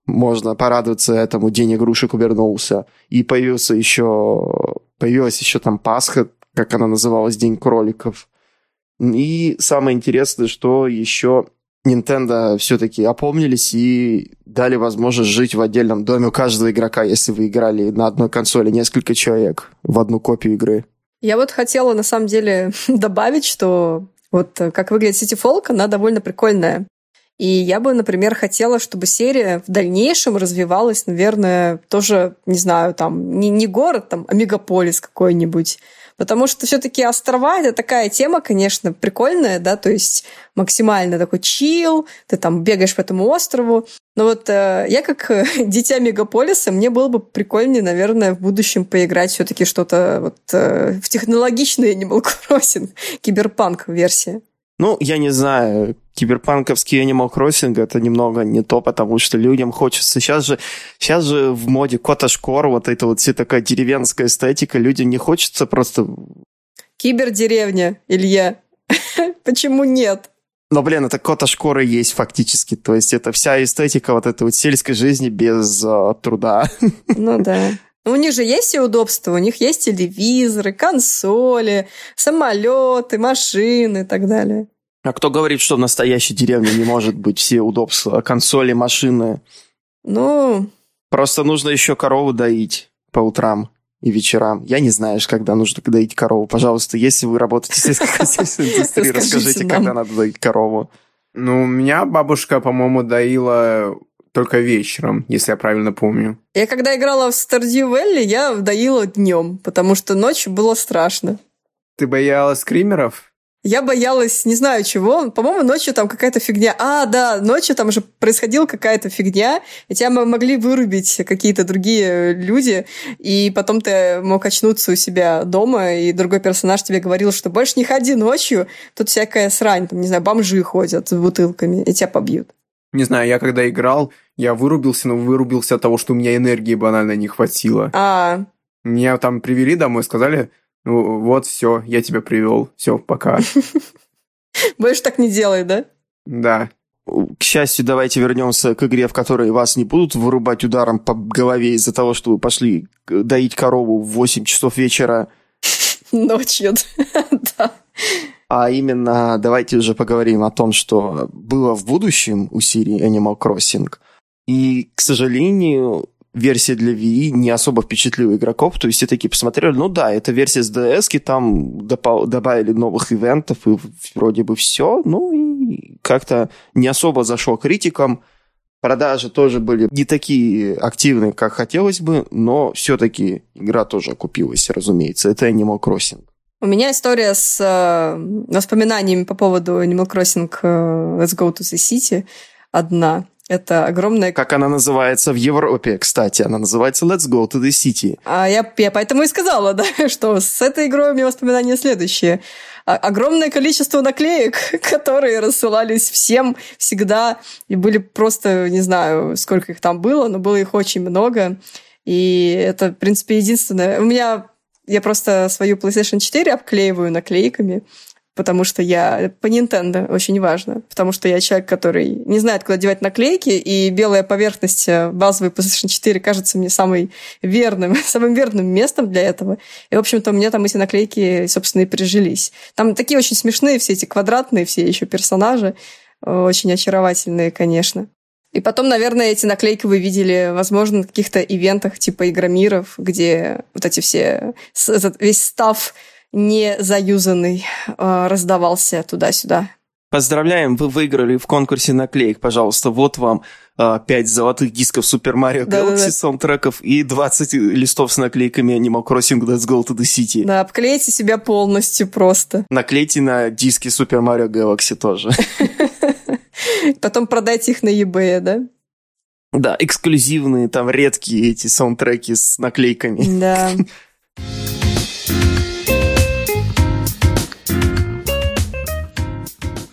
Speaker 2: можно порадоваться этому, день игрушек вернулся. И появился еще, появилась еще там Пасха, как она называлась, День кроликов. И самое интересное, что еще Nintendo все-таки опомнились и дали возможность жить в отдельном доме у каждого игрока, если вы играли на одной консоли несколько человек в одну копию игры.
Speaker 1: Я вот хотела на самом деле <laughs> добавить, что вот э, как выглядит City Folk, она довольно прикольная. И я бы, например, хотела, чтобы серия в дальнейшем развивалась, наверное, тоже, не знаю, там, не, не город, там, а мегаполис какой-нибудь. Потому что все-таки острова это такая тема, конечно, прикольная, да, то есть максимально такой чил, ты там бегаешь по этому острову. Но вот э, я как э, <laughs> дитя мегаполиса, мне было бы прикольнее, наверное, в будущем поиграть все-таки что-то вот э, в технологичный Animal Crossing, киберпанк версия.
Speaker 2: Ну, я не знаю, киберпанковский Animal Crossing это немного не то, потому что людям хочется... Сейчас же, сейчас же в моде Коташкор, вот это вот все такая деревенская эстетика, людям не хочется просто...
Speaker 1: Кибердеревня, Илья. <laughs> Почему нет?
Speaker 2: Но, блин, это кота шкоры есть фактически. То есть это вся эстетика вот этой вот сельской жизни без uh, труда.
Speaker 1: Ну да. У них же есть все удобства, у них есть телевизоры, консоли, самолеты, машины и так далее.
Speaker 2: А кто говорит, что в настоящей деревне не может быть все удобства, консоли, машины?
Speaker 1: Ну...
Speaker 2: Просто нужно еще корову доить по утрам и вечерам. Я не знаю, когда нужно доить корову. Пожалуйста, если вы работаете в сельскохозяйственной <laughs> индустрии, расскажите, когда надо доить корову.
Speaker 3: Ну, у меня бабушка, по-моему, доила только вечером, если я правильно помню.
Speaker 1: Я когда играла в Stardew Valley, я доила днем, потому что ночью было страшно.
Speaker 3: Ты боялась скримеров?
Speaker 1: Я боялась, не знаю чего. По-моему, ночью там какая-то фигня. А, да, ночью там же происходила какая-то фигня, и тебя могли вырубить какие-то другие люди, и потом ты мог очнуться у себя дома, и другой персонаж тебе говорил, что больше не ходи ночью, тут всякая срань, там, не знаю, бомжи ходят с бутылками, и тебя побьют.
Speaker 3: Не знаю, я когда играл, я вырубился, но вырубился от того, что у меня энергии банально не хватило.
Speaker 1: А.
Speaker 3: Меня там привели домой, сказали, ну вот, все, я тебя привел, все, пока. <laughs>
Speaker 1: Больше так не делай, да?
Speaker 3: Да.
Speaker 2: К счастью, давайте вернемся к игре, в которой вас не будут вырубать ударом по голове из-за того, что вы пошли доить корову в 8 часов вечера. <laughs>
Speaker 1: Ночью, <laughs> да.
Speaker 2: А именно, давайте уже поговорим о том, что было в будущем у серии Animal Crossing. И, к сожалению, версия для Wii не особо впечатлила игроков, то есть все такие посмотрели, ну да, это версия с DS, там добавили новых ивентов и вроде бы все, ну и как-то не особо зашло критикам. Продажи тоже были не такие активные, как хотелось бы, но все-таки игра тоже окупилась, разумеется. Это Animal Crossing.
Speaker 1: У меня история с э, воспоминаниями по поводу Animal Crossing э, Let's Go to the City одна. Это огромная...
Speaker 2: Как она называется в Европе, кстати? Она называется Let's Go to the City.
Speaker 1: А я, я поэтому и сказала, <laughs> да, что с этой игрой у меня воспоминания следующие. А, огромное количество наклеек, <laughs> которые рассылались всем всегда, и были просто, не знаю, сколько их там было, но было их очень много. И это, в принципе, единственное... У меня я просто свою PlayStation 4 обклеиваю наклейками потому что я... По Nintendo очень важно, потому что я человек, который не знает, куда девать наклейки, и белая поверхность э, базовой PlayStation 4 кажется мне самой верным, <laughs> самым верным местом для этого. И, в общем-то, у меня там эти наклейки, собственно, и прижились. Там такие очень смешные все эти квадратные все еще персонажи, э, очень очаровательные, конечно. И потом, наверное, эти наклейки вы видели, возможно, на каких-то ивентах типа Игромиров, где вот эти все, этот весь став не заюзанный э, раздавался туда-сюда.
Speaker 2: Поздравляем, вы выиграли в конкурсе наклеек, пожалуйста. Вот вам а, 5 золотых дисков Super Mario. Galaxy саундтреков и 20 листов с наклейками Animal Crossing Let's Go to the City.
Speaker 1: Да, обклейте себя полностью просто.
Speaker 2: Наклейте на диски Super Mario Galaxy тоже. <laughs>
Speaker 1: Потом продайте их на eBay, да?
Speaker 2: Да, эксклюзивные, там редкие эти саундтреки с наклейками.
Speaker 1: Да.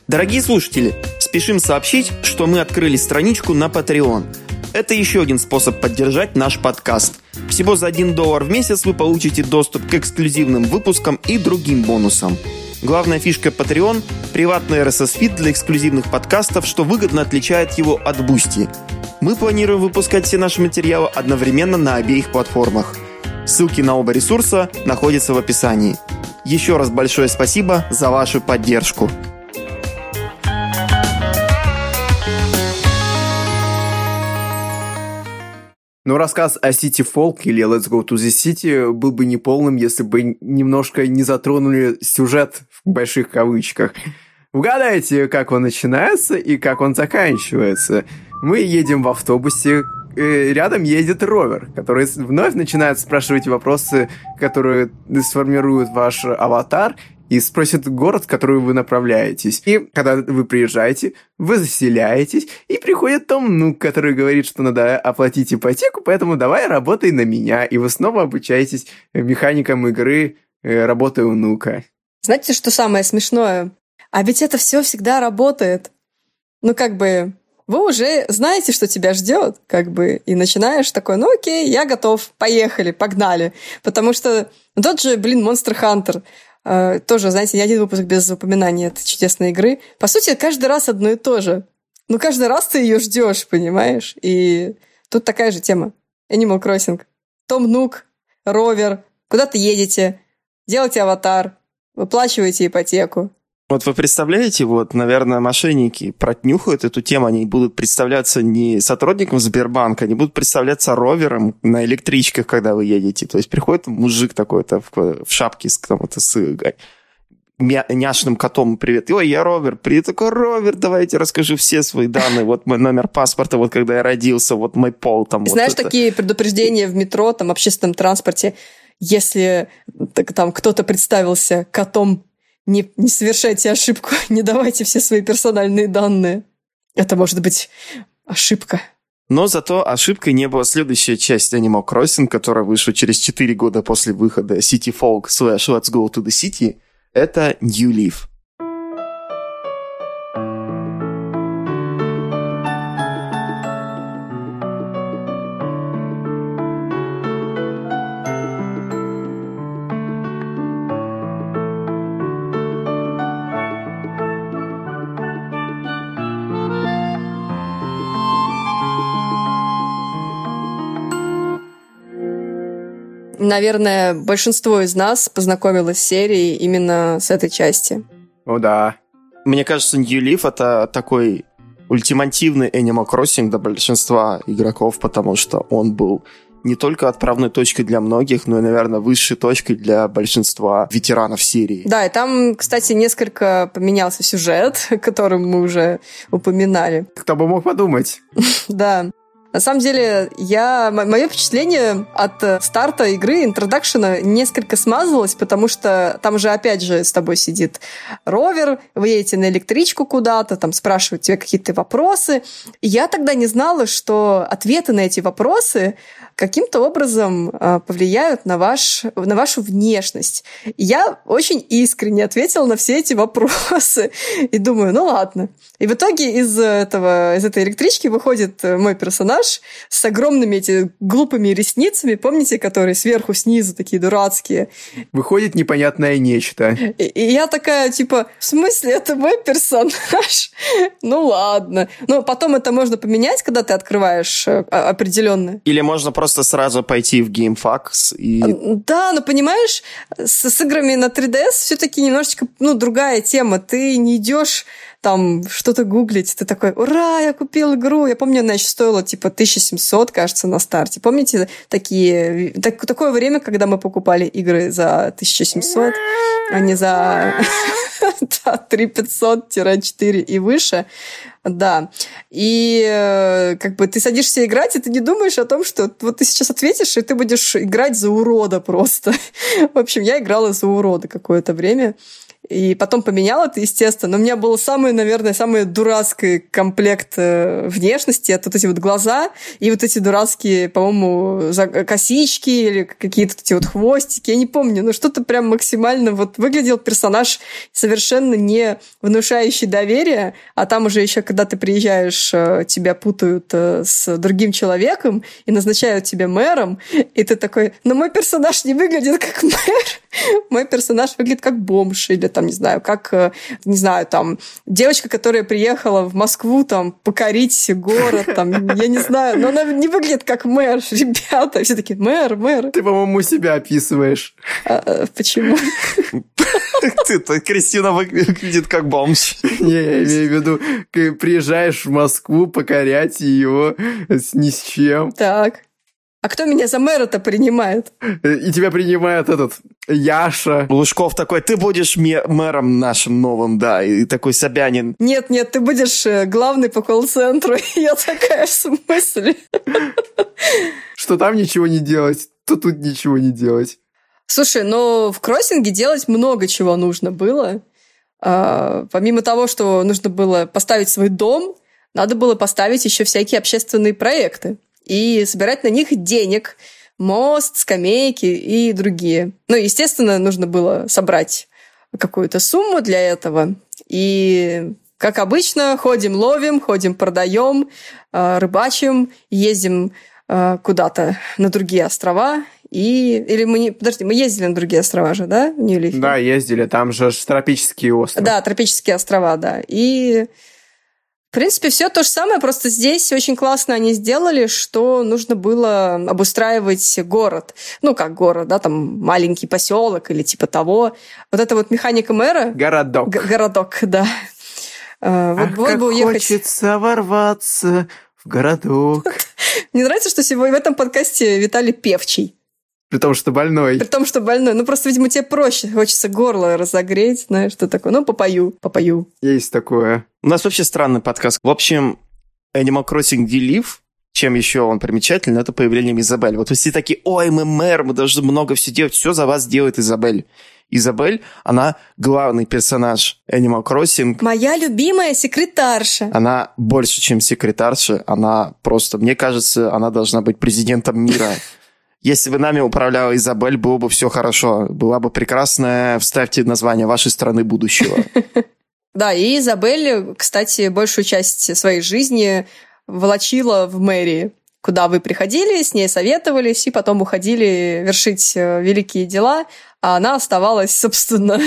Speaker 2: Дорогие слушатели, спешим сообщить, что мы открыли страничку на Patreon. Это еще один способ поддержать наш подкаст. Всего за 1 доллар в месяц вы получите доступ к эксклюзивным выпускам и другим бонусам. Главная фишка Patreon – приватный RSS-фид для эксклюзивных подкастов, что выгодно отличает его от Boosty. Мы планируем выпускать все наши материалы одновременно на обеих платформах. Ссылки на оба ресурса находятся в описании. Еще раз большое спасибо за вашу поддержку.
Speaker 3: Но рассказ о City Folk или Let's Go to the City был бы неполным, если бы немножко не затронули сюжет в больших кавычках. Угадайте, как он начинается и как он заканчивается. Мы едем в автобусе, э, рядом едет ровер, который вновь начинает спрашивать вопросы, которые сформируют ваш аватар, и спросит город, в который вы направляетесь. И когда вы приезжаете, вы заселяетесь, и приходит Том Нук, который говорит, что надо оплатить ипотеку, поэтому давай работай на меня. И вы снова обучаетесь механикам игры э, работы у Нука.
Speaker 1: Знаете, что самое смешное? А ведь это все всегда работает. Ну, как бы, вы уже знаете, что тебя ждет, как бы, и начинаешь такой, ну окей, я готов, поехали, погнали. Потому что тот же, блин, Monster Hunter, тоже, знаете, ни один выпуск без упоминания этой чудесной игры. По сути, каждый раз одно и то же. Ну, каждый раз ты ее ждешь, понимаешь? И тут такая же тема. Animal Crossing. Том Нук, ровер, куда-то едете, делайте аватар, выплачиваете ипотеку.
Speaker 2: Вот вы представляете, вот, наверное, мошенники протнюхают эту тему, они будут представляться не сотрудником Сбербанка, они будут представляться ровером на электричках, когда вы едете. То есть приходит мужик такой-то в, в шапке с, там, это, с э, мя- няшным котом, привет, ой, я ровер, привет, такой ровер, давайте расскажу все свои данные, вот мой номер паспорта, вот когда я родился, вот мой пол там.
Speaker 1: Знаешь,
Speaker 2: вот
Speaker 1: такие предупреждения в метро, там, общественном транспорте, если так, там кто-то представился котом, не, не совершайте ошибку, <laughs> не давайте все свои персональные данные. Это может быть ошибка.
Speaker 2: Но зато ошибкой не была следующая часть Animal Crossing, которая вышла через 4 года после выхода City Folk slash Let's Go to the City. Это New Leaf.
Speaker 1: Наверное, большинство из нас познакомилось с серией именно с этой части.
Speaker 3: О, да.
Speaker 2: Мне кажется, New Leaf это такой ультимативный Animal Crossing для большинства игроков, потому что он был не только отправной точкой для многих, но и, наверное, высшей точкой для большинства ветеранов серии.
Speaker 1: Да, и там, кстати, несколько поменялся сюжет, <laughs> который мы уже упоминали.
Speaker 3: Кто бы мог подумать? <laughs>
Speaker 1: Да. На самом деле, я, мое впечатление от э, старта игры, интродакшена, несколько смазалось, потому что там же опять же с тобой сидит ровер, вы едете на электричку куда-то, там спрашивают тебя какие-то вопросы. И я тогда не знала, что ответы на эти вопросы каким-то образом э, повлияют на, ваш, на вашу внешность. И я очень искренне ответила на все эти вопросы. <laughs> И думаю, ну ладно. И в итоге из, этого, из этой электрички выходит мой персонаж с огромными эти глупыми ресницами, помните, которые сверху, снизу такие дурацкие.
Speaker 3: Выходит непонятное нечто.
Speaker 1: И, и я такая, типа, в смысле, это мой персонаж? <laughs> ну ладно. Но потом это можно поменять, когда ты открываешь определенно.
Speaker 2: Или можно просто просто сразу пойти в GameFAQs и...
Speaker 1: Да, но понимаешь, с, с играми на 3DS все-таки немножечко, ну, другая тема. Ты не идешь там что-то гуглить, ты такой, ура, я купил игру. Я помню, она еще стоила типа 1700, кажется, на старте. Помните такие, так, такое время, когда мы покупали игры за 1700, а не за <laughs> 3500-4 и выше? Да. И э, как бы ты садишься играть, и ты не думаешь о том, что вот ты сейчас ответишь, и ты будешь играть за урода просто. <laughs> В общем, я играла за урода какое-то время. И потом поменял это, естественно. Но у меня был самый, наверное, самый дурацкий комплект э, внешности. Это вот эти вот глаза и вот эти дурацкие, по-моему, косички или какие-то эти вот хвостики. Я не помню, но что-то прям максимально вот выглядел персонаж совершенно не внушающий доверие. А там уже еще, когда ты приезжаешь, э, тебя путают э, с другим человеком и назначают тебя мэром. И ты такой, но мой персонаж не выглядит как мэр. Мой персонаж выглядит как бомж или там, не знаю, как, э, не знаю, там, девочка, которая приехала в Москву, там, покорить город, там, я не знаю, но она не выглядит как мэр, <laughs> ребята, все таки мэр, мэр.
Speaker 3: Ты, по-моему, себя описываешь.
Speaker 1: А, а, почему?
Speaker 2: Ты, Кристина выглядит как бомж.
Speaker 3: Не, я имею в виду, ты приезжаешь в Москву покорять ее ни с чем.
Speaker 1: Так. А кто меня за мэра-то принимает?
Speaker 3: И тебя принимает этот Яша.
Speaker 2: Лужков такой, ты будешь мэром нашим новым, да, и такой Собянин.
Speaker 1: Нет, нет, ты будешь э, главный по колл-центру. <laughs> Я такая, в смысле?
Speaker 3: Что там ничего не делать, то тут ничего не делать.
Speaker 1: Слушай, но в кроссинге делать много чего нужно было. А, помимо того, что нужно было поставить свой дом, надо было поставить еще всякие общественные проекты и собирать на них денег, мост, скамейки и другие. Ну, естественно, нужно было собрать какую-то сумму для этого. И, как обычно, ходим, ловим, ходим, продаем, а, рыбачим, ездим а, куда-то на другие острова. И... Или мы не... Подожди, мы ездили на другие острова же, да, в нью
Speaker 3: Да, ездили. Там же тропические острова.
Speaker 1: Да, тропические острова, да. И в принципе, все то же самое, просто здесь очень классно они сделали, что нужно было обустраивать город. Ну, как город, да, там маленький поселок или типа того. Вот это вот механика мэра.
Speaker 3: Городок.
Speaker 1: Г- городок, да.
Speaker 3: А, вот, Ах, вот как бы уехать. хочется ворваться в городок. <laughs>
Speaker 1: Мне нравится, что сегодня в этом подкасте Виталий Певчий.
Speaker 3: При том, что больной.
Speaker 1: При том, что больной. Ну, просто, видимо, тебе проще. Хочется горло разогреть, знаешь, что такое. Ну, попою, попою.
Speaker 3: Есть такое.
Speaker 2: У нас вообще странный подкаст. В общем, Animal Crossing V-Leaf, чем еще он примечательный, это появлением Изабель. Вот все такие, ой, мы мэр, мы должны много все делать. Все за вас делает Изабель. Изабель, она главный персонаж Animal Crossing.
Speaker 1: Моя любимая секретарша.
Speaker 2: Она больше, чем секретарша. Она просто, мне кажется, она должна быть президентом мира. <laughs> Если бы нами управляла Изабель, было бы все хорошо. Была бы прекрасная, вставьте название вашей страны будущего. <laughs>
Speaker 1: Да, и Изабель, кстати, большую часть своей жизни волочила в мэрии, куда вы приходили, с ней советовались, и потом уходили вершить э, великие дела, а она оставалась, <laughs> собственно,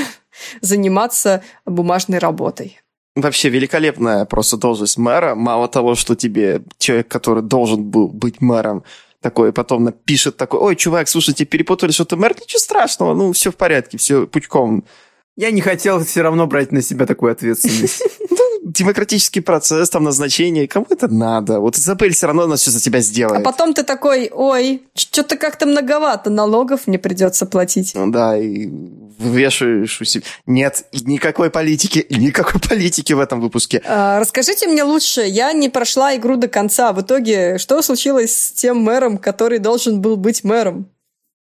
Speaker 1: заниматься бумажной работой.
Speaker 2: Вообще великолепная просто должность мэра. Мало того, что тебе человек, который должен был быть мэром, такой потом напишет такой, ой, чувак, слушайте, перепутали что-то мэр, ничего страшного, ну, все в порядке, все пучком.
Speaker 3: Я не хотел все равно брать на себя такую ответственность. <laughs>
Speaker 2: Ну, демократический процесс, там назначение, кому это надо? Вот Изабель все равно нас все за тебя сделает.
Speaker 1: А потом ты такой, ой, что-то как-то многовато налогов мне придется платить.
Speaker 2: Ну да, и вешаешь у себя. Нет, никакой политики, <laughs> никакой политики в этом выпуске.
Speaker 1: А, расскажите мне лучше, я не прошла игру до конца. В итоге, что случилось с тем мэром, который должен был быть мэром?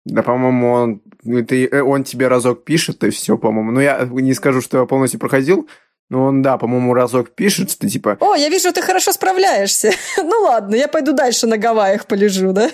Speaker 3: Да, по-моему, он, это, э, он тебе разок пишет, и все, по-моему. Но я не скажу, что я полностью проходил, но он, да, по-моему, разок пишет, что типа...
Speaker 1: О, я вижу, ты хорошо справляешься. <laughs> ну ладно, я пойду дальше на Гавайях полежу, да?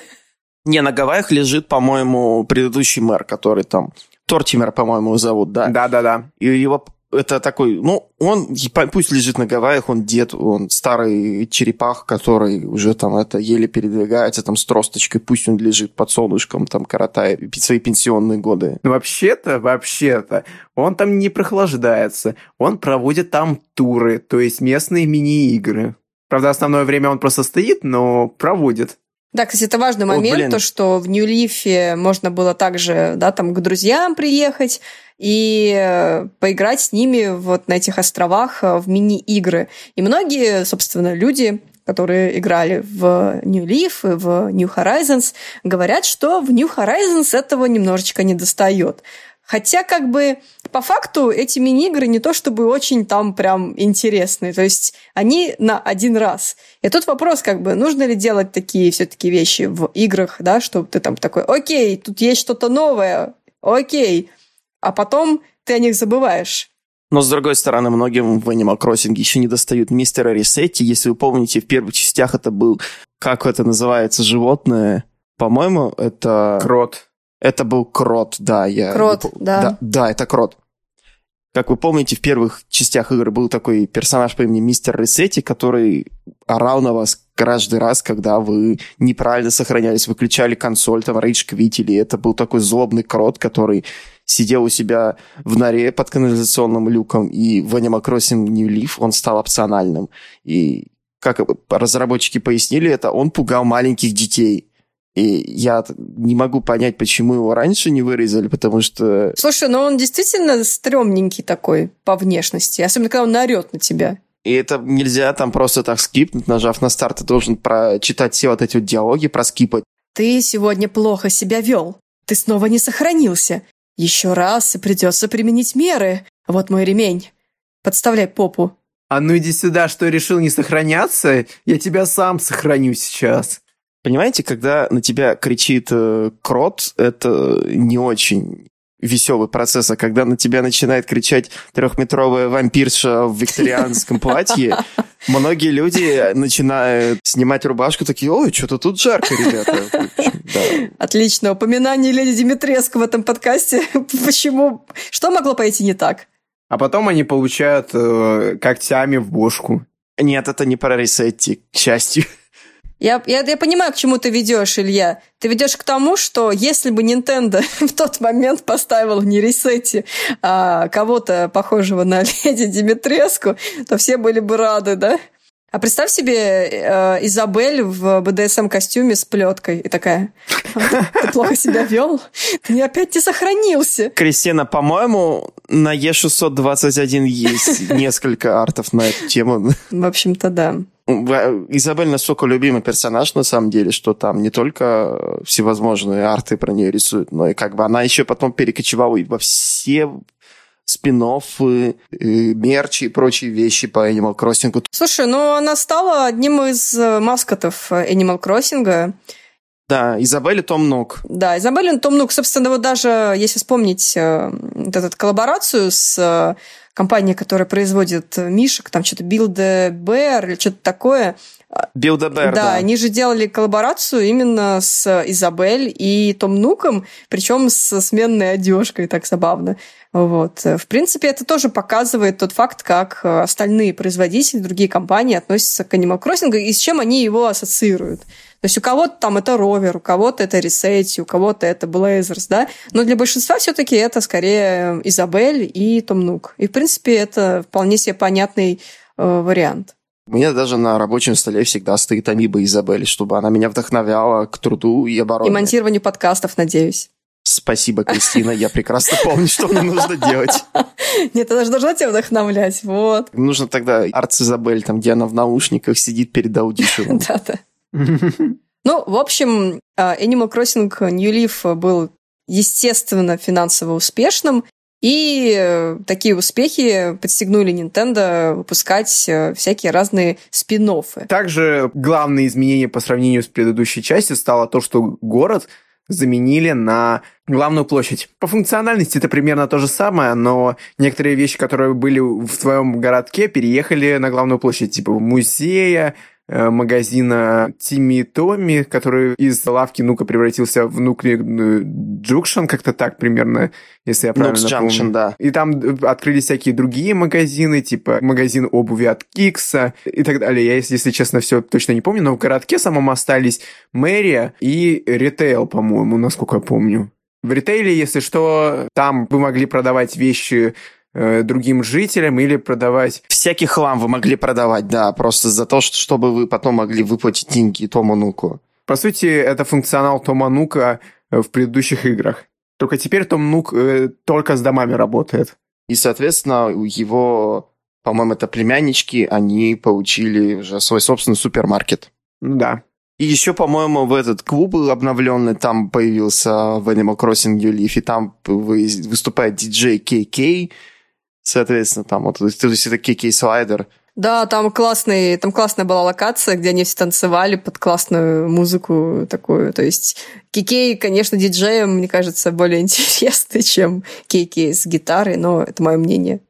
Speaker 2: Не, на Гавайях лежит, по-моему, предыдущий мэр, который там... Тортимер, по-моему, зовут, да?
Speaker 3: Да-да-да.
Speaker 2: И его это такой, ну, он пусть лежит на Гавайях, он дед, он старый черепах, который уже там это еле передвигается там с тросточкой, пусть он лежит под солнышком, там коротает свои пенсионные годы.
Speaker 3: Ну, вообще-то, вообще-то, он там не прохлаждается, он проводит там туры, то есть местные мини-игры. Правда, основное время он просто стоит, но проводит.
Speaker 1: Да, кстати, это важный
Speaker 2: О,
Speaker 1: момент,
Speaker 2: блин.
Speaker 1: то, что в Нью-Лифе можно было также, да, там к друзьям приехать и э, поиграть с ними вот на этих островах э, в мини-игры. И многие, собственно, люди, которые играли в New Leaf и в New Horizons, говорят, что в New Horizons этого немножечко не достает. Хотя, как бы, по факту, эти мини-игры не то чтобы очень там прям интересные. То есть они на один раз. И тут вопрос, как бы, нужно ли делать такие все-таки вещи в играх, да, чтобы ты там такой, окей, тут есть что-то новое, окей. А потом ты о них забываешь.
Speaker 2: Но, с другой стороны, многим в Animal Crossing еще не достают мистера Ресетти. Если вы помните, в первых частях это был, как это называется, животное. По-моему, это...
Speaker 3: Крот.
Speaker 2: Это был крот, да. Я
Speaker 1: Крот,
Speaker 2: не
Speaker 1: да.
Speaker 2: да. Да, это крот. Как вы помните, в первых частях игры был такой персонаж по имени Мистер Ресетти, который орал на вас каждый раз, когда вы неправильно сохранялись, выключали консоль, там, рейдж квитили. Это был такой злобный крот, который сидел у себя в норе под канализационным люком, и в Animal Crossing New Leaf он стал опциональным. И, как разработчики пояснили это, он пугал маленьких детей. И я не могу понять, почему его раньше не вырезали, потому что
Speaker 1: Слушай, ну он действительно стрёмненький такой по внешности, особенно когда он наорет на тебя.
Speaker 2: И это нельзя там просто так скипнуть, нажав на старт. Ты должен прочитать все вот эти вот диалоги, проскипать.
Speaker 1: Ты сегодня плохо себя вел. Ты снова не сохранился. Еще раз и придется применить меры. Вот мой ремень. Подставляй попу.
Speaker 3: А ну иди сюда, что решил не сохраняться? Я тебя сам сохраню сейчас.
Speaker 2: Понимаете, когда на тебя кричит э, крот, это не очень веселый процесс, а когда на тебя начинает кричать трехметровая вампирша в викторианском платье, <laughs> многие люди начинают снимать рубашку, такие, ой, что-то тут жарко, ребята. Да.
Speaker 1: Отлично. Упоминание леди Димитреску в этом подкасте. <laughs> Почему? Что могло пойти не так?
Speaker 3: А потом они получают э, когтями в бошку.
Speaker 2: Нет, это не про ресетти, к счастью.
Speaker 1: Я, я, я понимаю, к чему ты ведешь, Илья. Ты ведешь к тому, что если бы Nintendo <laughs> в тот момент поставил не Ресетти, а кого-то похожего на <laughs> леди Димитреску, то все были бы рады, да? А представь себе э, Изабель в БДСМ-костюме с плеткой и такая, ты плохо себя вел? Ты опять не сохранился.
Speaker 2: Кристина, по-моему, на Е621 есть <laughs> несколько артов на эту тему.
Speaker 1: В общем-то, да.
Speaker 2: Изабель настолько любимый персонаж, на самом деле, что там не только всевозможные арты про нее рисуют, но и как бы она еще потом перекочевала и во все спин мерчи и прочие вещи по Animal Crossing.
Speaker 1: Слушай, ну она стала одним из э, маскотов Animal Crossing.
Speaker 2: Да, Изабель и Том Нок.
Speaker 1: Да, Изабель и Том Нук, собственно, вот даже если вспомнить э, вот эту коллаборацию с э, компанией, которая производит мишек, там что-то Build a Bear или что-то такое,
Speaker 2: Билдебер,
Speaker 1: да,
Speaker 2: да.
Speaker 1: они же делали коллаборацию именно с Изабель и Том Нуком, причем с сменной одежкой, так забавно. Вот. В принципе, это тоже показывает тот факт, как остальные производители, другие компании относятся к Animal Crossing и с чем они его ассоциируют. То есть у кого-то там это ровер, у кого-то это Resetti, у кого-то это Blazers, да, но для большинства все-таки это скорее Изабель и Том Нук. И, в принципе, это вполне себе понятный э, вариант.
Speaker 2: У меня даже на рабочем столе всегда стоит амиба Изабель, чтобы она меня вдохновляла к труду и обороне.
Speaker 1: И монтированию подкастов, надеюсь.
Speaker 2: Спасибо, Кристина, я прекрасно помню, что мне нужно делать. <laughs>
Speaker 1: Нет, она же должна тебя вдохновлять, вот.
Speaker 2: Нужно тогда Арц Изабель, там, где она в наушниках сидит перед аудитором. <laughs>
Speaker 1: Да-да. Ну, в общем, Animal Crossing New Leaf был, естественно, финансово успешным, и э, такие успехи подстегнули Nintendo выпускать э, всякие разные спин -оффы.
Speaker 3: Также главное изменение по сравнению с предыдущей частью стало то, что город заменили на главную площадь. По функциональности это примерно то же самое, но некоторые вещи, которые были в твоем городке, переехали на главную площадь, типа музея, магазина Тимми Томми, который из лавки Нука превратился в Nookling Junction, как-то так примерно, если я правильно
Speaker 2: Nook's
Speaker 3: помню.
Speaker 2: Junction, да.
Speaker 3: И там открылись всякие другие магазины, типа магазин обуви от Кикса и так далее. Я, если, если честно, все точно не помню, но в городке самом остались мэрия и ритейл, по-моему, насколько я помню. В ритейле, если что, там вы могли продавать вещи э, другим жителям или продавать...
Speaker 2: Всякий хлам вы могли продавать, да, просто за то, что, чтобы вы потом могли выплатить деньги Тому Нуку.
Speaker 3: По сути, это функционал Тома Нука э, в предыдущих играх. Только теперь Том Нук э, только с домами работает.
Speaker 2: И, соответственно, его, по-моему, это племяннички, они получили уже свой собственный супермаркет.
Speaker 3: Ну да.
Speaker 2: И еще, по-моему, в этот клуб был обновленный, там появился в Animal Crossing New Leaf, и там вы- выступает диджей KK, соответственно, там вот, то есть это KK слайдер.
Speaker 1: Да, там классный, там классная была локация, где они все танцевали под классную музыку такую. То есть Кикей, конечно, диджеем, мне кажется, более <laughs> интересный, чем Кейкей с гитарой, но это мое мнение.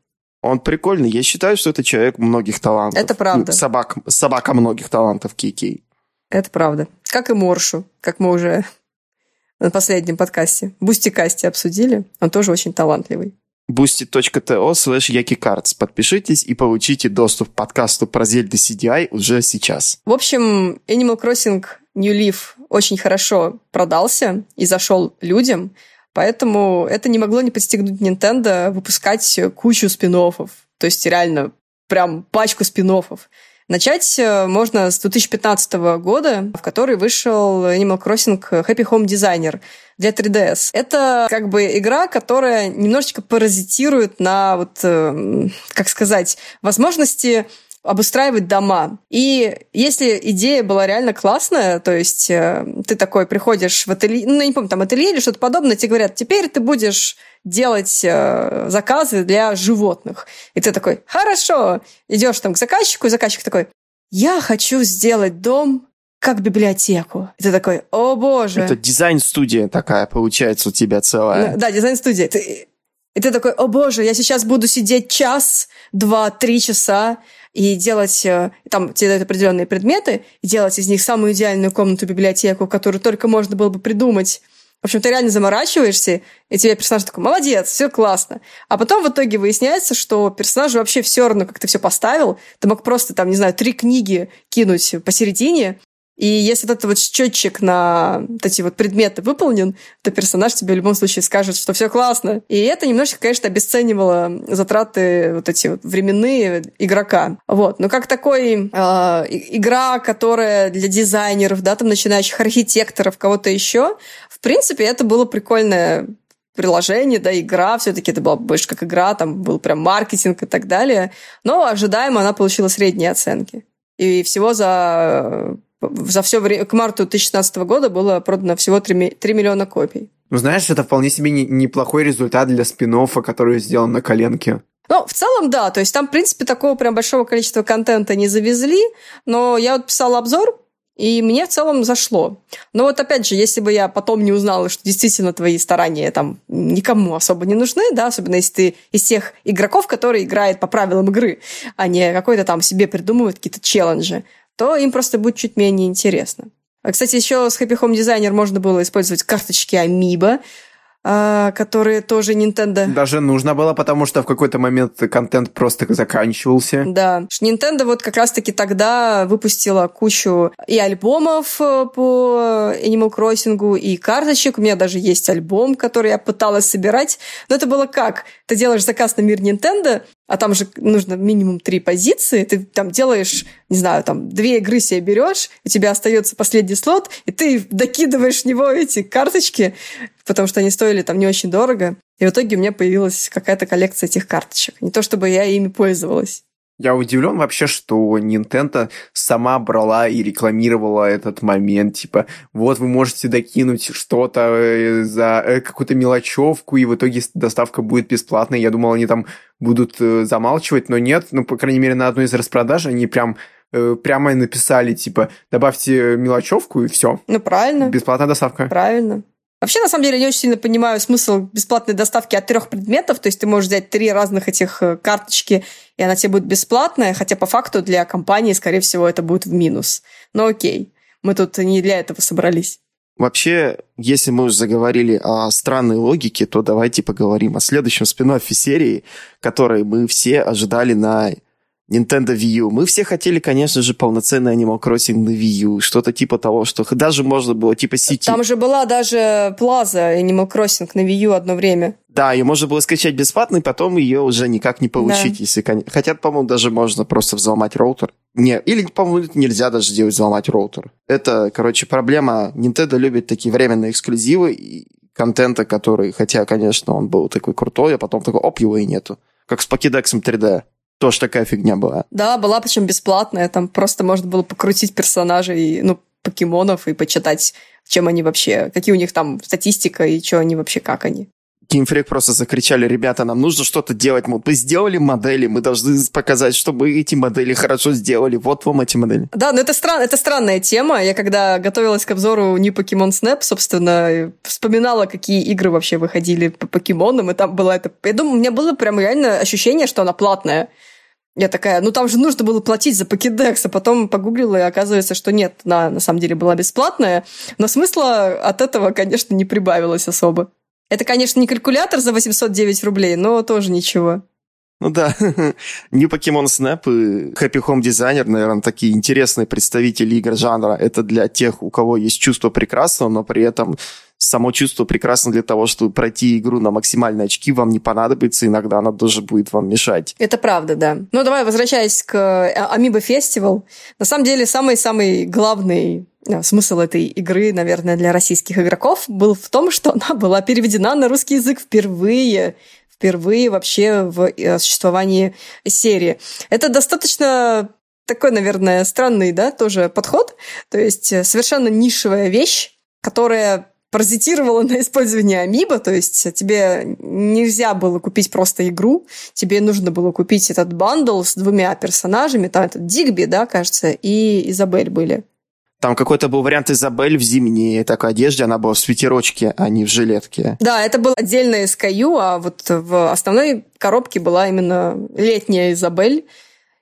Speaker 2: Он прикольный. Я считаю, что это человек многих талантов.
Speaker 1: Это правда.
Speaker 2: Ну, собак, собака многих талантов KK.
Speaker 1: Это правда. Как и Моршу, как мы уже <laughs> на последнем подкасте, Бустикасте обсудили. Он тоже очень талантливый.
Speaker 2: boosty.to slash yakikарts. Подпишитесь и получите доступ к подкасту про Зельды CDI уже сейчас.
Speaker 1: В общем, Animal Crossing New Leaf очень хорошо продался и зашел людям, поэтому это не могло не подстегнуть Nintendo выпускать кучу спин -оффов. То есть реально прям пачку спин -оффов. Начать э, можно с 2015 года, в который вышел Animal Crossing Happy Home Designer для 3DS. Это как бы игра, которая немножечко паразитирует на вот, э, как сказать, возможности обустраивать дома. И если идея была реально классная, то есть э, ты такой приходишь в ателье, ну, я не помню, там ателье или что-то подобное, тебе говорят, теперь ты будешь делать э, заказы для животных. И ты такой, хорошо, идешь там к заказчику, и заказчик такой, я хочу сделать дом как библиотеку. И ты такой, о боже.
Speaker 2: Это дизайн-студия такая получается у тебя целая.
Speaker 1: Да, дизайн-студия. Ты- И ты такой, о боже, я сейчас буду сидеть час, два, три часа и делать, э, там тебе дают определенные предметы, и делать из них самую идеальную комнату-библиотеку, которую только можно было бы придумать. В общем, ты реально заморачиваешься, и тебе персонаж такой, молодец, все классно. А потом в итоге выясняется, что персонажу вообще все равно, как ты все поставил. Ты мог просто, там, не знаю, три книги кинуть посередине, и если вот этот вот счетчик на вот эти вот предметы выполнен, то персонаж тебе в любом случае скажет, что все классно. И это немножечко, конечно, обесценивало затраты вот эти вот временные игрока. Вот. Но как такой э, игра, которая для дизайнеров, да, там начинающих архитекторов, кого-то еще, в принципе, это было прикольное приложение, да, игра, все-таки это была больше как игра, там был прям маркетинг и так далее. Но ожидаемо она получила средние оценки. И всего за, за все время, к марту 2016 года было продано всего 3, миллиона копий.
Speaker 3: Ну, знаешь, это вполне себе не- неплохой результат для спин который сделан на коленке.
Speaker 1: Ну, в целом, да, то есть там, в принципе, такого прям большого количества контента не завезли, но я вот писала обзор, и мне в целом зашло. Но вот опять же, если бы я потом не узнала, что действительно твои старания там никому особо не нужны, да, особенно если ты из тех игроков, которые играют по правилам игры, а не какой-то там себе придумывают какие-то челленджи, то им просто будет чуть менее интересно. А, Кстати, еще с Happy Home Designer можно было использовать карточки Amiibo, а, которые тоже Nintendo
Speaker 3: Даже нужно было, потому что в какой-то момент контент просто заканчивался.
Speaker 1: Да. Nintendo вот как раз-таки тогда выпустила кучу и альбомов э, по Animal Crossing, и карточек. У меня даже есть альбом, который я пыталась собирать. Но это было как? Ты делаешь заказ на мир Nintendo, а там же нужно минимум три позиции. Ты там делаешь, не знаю, там две игры себе берешь, у тебя остается последний слот, и ты докидываешь в него эти карточки, потому что они стоили там не очень дорого. И в итоге у меня появилась какая-то коллекция этих карточек. Не то чтобы я ими пользовалась.
Speaker 3: Я удивлен вообще, что Nintendo сама брала и рекламировала этот момент. Типа, вот вы можете докинуть что-то э, за э, какую-то мелочевку, и в итоге доставка будет бесплатной. Я думал, они там будут э, замалчивать, но нет. Ну, по крайней мере, на одной из распродаж они прям прямо написали, типа, добавьте мелочевку, и все.
Speaker 1: Ну, правильно.
Speaker 3: Бесплатная доставка.
Speaker 1: Правильно. Вообще, на самом деле, я не очень сильно понимаю смысл бесплатной доставки от трех предметов. То есть ты можешь взять три разных этих э, карточки, и она тебе будет бесплатная, хотя по факту для компании, скорее всего, это будет в минус. Но окей, мы тут не для этого собрались.
Speaker 2: Вообще, если мы уже заговорили о странной логике, то давайте поговорим о следующем спин серии, который мы все ожидали на Nintendo Wii U. Мы все хотели, конечно же, полноценный Animal Crossing на Wii U. Что-то типа того, что даже можно было типа сети.
Speaker 1: Там же была даже Плаза Animal Crossing на Wii U одно время.
Speaker 2: Да, ее можно было скачать бесплатно, и потом ее уже никак не получить.
Speaker 1: Да.
Speaker 2: Если, Хотя, по-моему, даже можно просто взломать роутер. Не, или, по-моему, нельзя даже сделать взломать роутер. Это, короче, проблема. Nintendo любит такие временные эксклюзивы и контента, который, хотя, конечно, он был такой крутой, а потом такой, оп, его и нету. Как с покедексом 3D. Тоже такая фигня была.
Speaker 1: Да, была причем бесплатная. Там просто можно было покрутить персонажей, ну, покемонов и почитать, чем они вообще, какие у них там статистика и что они вообще, как они.
Speaker 2: Game просто закричали, ребята, нам нужно что-то делать. Мы сделали модели, мы должны показать, чтобы эти модели хорошо сделали. Вот вам эти модели.
Speaker 1: Да, но это, стран, это странная тема. Я когда готовилась к обзору New Pokemon Snap, собственно, вспоминала, какие игры вообще выходили по покемонам, и там была это... Я думаю, у меня было прям реально ощущение, что она платная. Я такая, ну там же нужно было платить за покедекс, а потом погуглила, и оказывается, что нет, она на самом деле была бесплатная, но смысла от этого, конечно, не прибавилось особо. Это, конечно, не калькулятор за 809 рублей, но тоже ничего.
Speaker 2: Ну да, <laughs> New Pokemon Snap и Happy Home Designer, наверное, такие интересные представители игр жанра. Это для тех, у кого есть чувство прекрасного, но при этом само чувство прекрасно для того, чтобы пройти игру на максимальные очки, вам не понадобится, иногда она тоже будет вам мешать.
Speaker 1: Это правда, да. Ну, давай, возвращаясь к Amiibo Festival. На самом деле, самый-самый главный э, смысл этой игры, наверное, для российских игроков был в том, что она была переведена на русский язык впервые впервые вообще в э, существовании серии. Это достаточно такой, наверное, странный, да, тоже подход. То есть э, совершенно нишевая вещь, которая паразитировала <laughs> на использовании Амиба, то есть тебе нельзя было купить просто игру, тебе нужно было купить этот бандл с двумя персонажами, там этот Дигби, да, кажется, и Изабель были.
Speaker 2: Там какой-то был вариант Изабель в зимней такой одежде, она была в свитерочке, а не в жилетке.
Speaker 1: Да, это был отдельное SKU, а вот в основной коробке была именно летняя Изабель.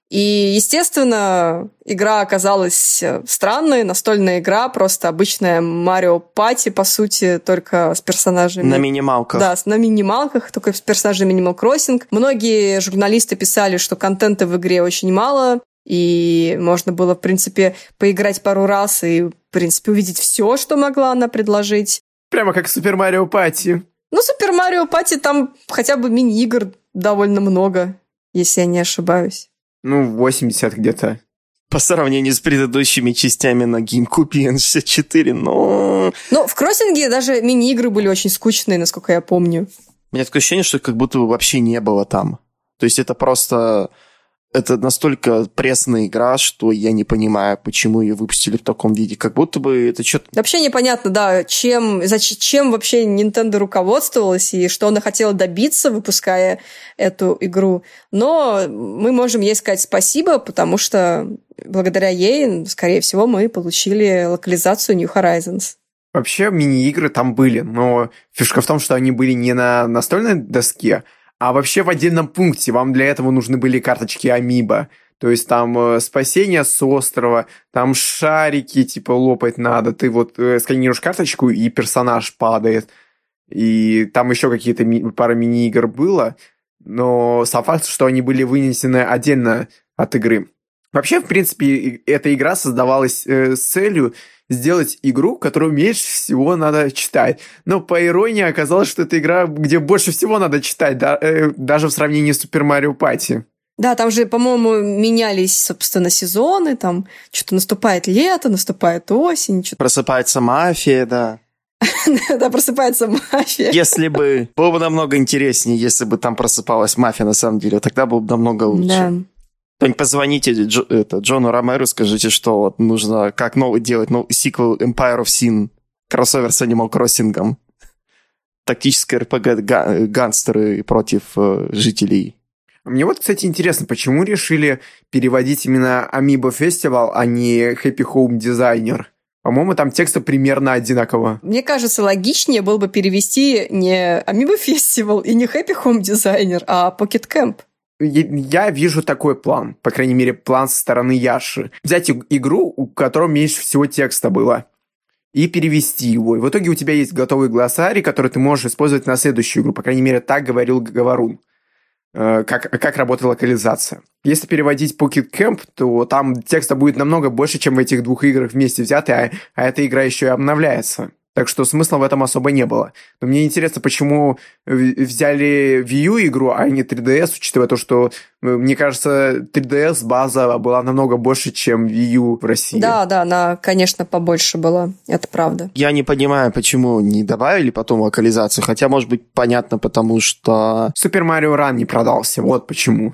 Speaker 1: И, естественно, игра оказалась странной, настольная игра, просто обычная Марио Пати, по сути, только с персонажами...
Speaker 2: На минималках.
Speaker 1: Да, на минималках, только с персонажами Animal Crossing. Многие журналисты писали, что контента в игре очень мало, и можно было, в принципе, поиграть пару раз и, в принципе, увидеть все, что могла она предложить.
Speaker 3: Прямо как Супер Марио Пати.
Speaker 1: Ну, Супер Марио Пати там хотя бы мини-игр довольно много, если я не ошибаюсь.
Speaker 3: Ну, 80 где-то.
Speaker 2: По сравнению с предыдущими частями на GameCube и N64, но...
Speaker 1: Ну, в кроссинге даже мини-игры были очень скучные, насколько я помню.
Speaker 2: У меня такое ощущение, что как будто бы вообще не было там. То есть это просто это настолько пресная игра, что я не понимаю, почему ее выпустили в таком виде. Как будто бы это что-то...
Speaker 1: Вообще непонятно, да, чем, зачем, чем вообще Nintendo руководствовалась и что она хотела добиться, выпуская эту игру. Но мы можем ей сказать спасибо, потому что благодаря ей, скорее всего, мы получили локализацию New Horizons.
Speaker 3: Вообще мини-игры там были, но фишка в том, что они были не на настольной доске, а вообще в отдельном пункте вам для этого нужны были карточки Амиба. То есть там э, спасение с острова, там шарики, типа, лопать надо. Ты вот э, сканируешь карточку, и персонаж падает. И там еще какие-то ми- пара мини-игр было. Но сам факт, что они были вынесены отдельно от игры. Вообще, в принципе, эта игра создавалась э, с целью сделать игру, которую меньше всего надо читать. Но по иронии оказалось, что это игра, где больше всего надо читать, да, э, даже в сравнении с Super Mario Party.
Speaker 1: Да, там же, по-моему, менялись, собственно, сезоны, там что-то наступает лето, наступает осень. Что-то...
Speaker 2: Просыпается мафия, да. <laughs>
Speaker 1: Да, просыпается мафия.
Speaker 2: Если бы... Было бы намного интереснее, если бы там просыпалась мафия, на самом деле. Тогда было бы намного лучше. Кто-нибудь позвоните Дж, это, Джону Ромеру, скажите, что вот нужно как новый делать ну, сиквел Empire of Sin, кроссовер с Animal Crossing. Тактическое РПГ гангстеры против э, жителей.
Speaker 3: Мне вот, кстати, интересно, почему решили переводить именно Amiibo Festival, а не Happy Home Designer? По-моему, там тексты примерно одинаково.
Speaker 1: Мне кажется, логичнее было бы перевести не Amiibo Festival и не Happy Home Designer, а Pocket Camp
Speaker 3: я вижу такой план, по крайней мере, план со стороны Яши. Взять игру, у которой меньше всего текста было, и перевести его. И в итоге у тебя есть готовый глоссарий, который ты можешь использовать на следующую игру. По крайней мере, так говорил Говорун. Э, как, как работает локализация. Если переводить Pocket Camp, то там текста будет намного больше, чем в этих двух играх вместе взятые, а, а эта игра еще и обновляется. Так что смысла в этом особо не было. Но мне интересно, почему взяли Wii U игру, а не 3DS, учитывая то, что, э, мне кажется, 3DS база была намного больше, чем Wii U в России.
Speaker 1: Да, да, она, конечно, побольше была. Это правда.
Speaker 2: Я не понимаю, почему не добавили потом локализацию. Хотя, может быть, понятно, потому что...
Speaker 3: Super Mario Run не продался, вот почему.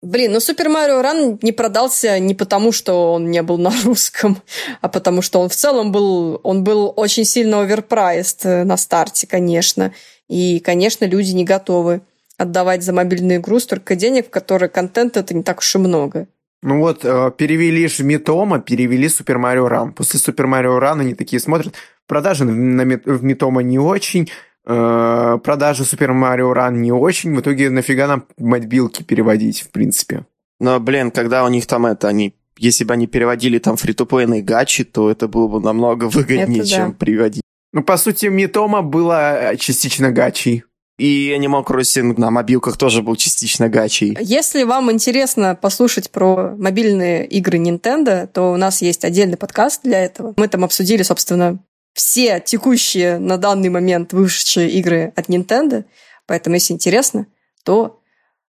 Speaker 1: Блин, ну Супер Марио Ран не продался не потому, что он не был на русском, а потому что он в целом был, он был очень сильно оверпрайст э, на старте, конечно. И, конечно, люди не готовы отдавать за мобильную игру столько денег, в которой контент это не так уж и много.
Speaker 3: Ну вот, э, перевели Митома, перевели Супер Марио Ран. После Супер Марио Ран они такие смотрят, продажи в Митома не очень, продажи Super Mario Run не очень. В итоге нафига нам мобилки переводить, в принципе?
Speaker 2: Но, блин, когда у них там это, они если бы они переводили там фри-то-плейные гачи, то это было бы намного выгоднее, это чем да. переводить.
Speaker 3: Ну, по сути, Митома было частично гачей.
Speaker 2: И Animal Crossing на мобилках тоже был частично гачей.
Speaker 1: Если вам интересно послушать про мобильные игры Nintendo, то у нас есть отдельный подкаст для этого. Мы там обсудили, собственно, все текущие на данный момент вышедшие игры от Nintendo. Поэтому, если интересно, то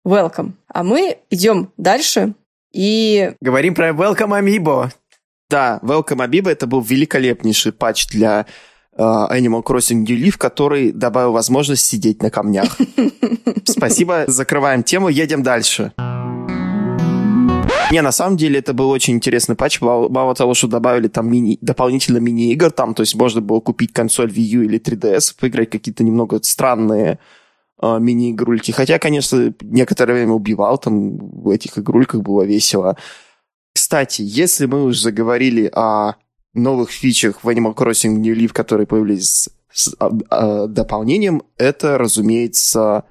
Speaker 1: welcome. А мы идем дальше и...
Speaker 3: Говорим про Welcome Amiibo.
Speaker 2: Да, Welcome Amiibo это был великолепнейший патч для э, Animal Crossing New Leaf, который добавил возможность сидеть на камнях. <laughs> Спасибо, закрываем тему, едем дальше. Не, на самом деле это был очень интересный патч. Мало, того, что добавили там мини, дополнительно мини-игр, там, то есть можно было купить консоль Wii U или 3DS, поиграть какие-то немного странные э, мини-игрульки. Хотя, конечно, некоторое время убивал, там в этих игрульках было весело. Кстати, если мы уже заговорили о новых фичах в Animal Crossing New Leaf, которые появились с а, а, дополнением, это, разумеется,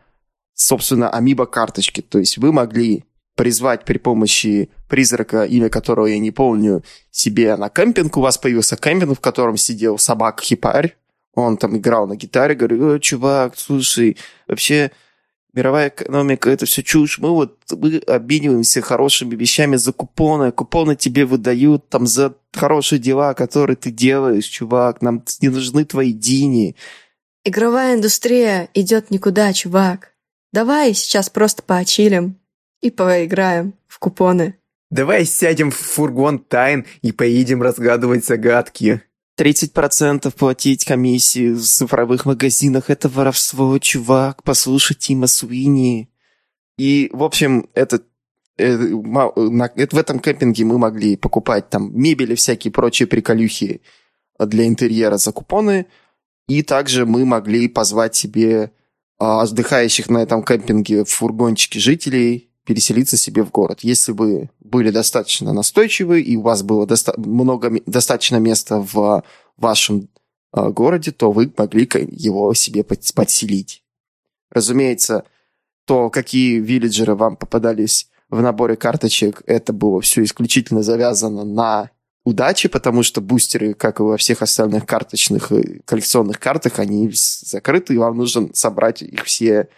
Speaker 2: собственно, амибо карточки. То есть вы могли призвать при помощи призрака, имя которого я не помню, себе на кемпинг. У вас появился кемпинг, в котором сидел собак-хипарь. Он там играл на гитаре, говорю, о, чувак, слушай, вообще мировая экономика, это все чушь. Мы вот мы обмениваемся хорошими вещами за купоны. Купоны тебе выдают там за хорошие дела, которые ты делаешь, чувак. Нам не нужны твои дини.
Speaker 1: Игровая индустрия идет никуда, чувак. Давай сейчас просто поочилим и поиграем в купоны.
Speaker 3: Давай сядем в фургон тайн и поедем разгадывать загадки.
Speaker 2: 30% платить комиссии в цифровых магазинах – это воровство, чувак. Послушай Тима Суини. И, в общем, это, это, это, в этом кемпинге мы могли покупать там мебель и всякие прочие приколюхи для интерьера за купоны. И также мы могли позвать себе а, отдыхающих на этом кемпинге в фургончике жителей переселиться себе в город. Если вы были достаточно настойчивы и у вас было доста- много, достаточно места в вашем э, городе, то вы могли его себе под- подселить. Разумеется, то, какие вилледжеры вам попадались в наборе карточек, это было все исключительно завязано на удачи, потому что бустеры, как и во всех остальных карточных коллекционных картах, они закрыты, и вам нужно собрать их все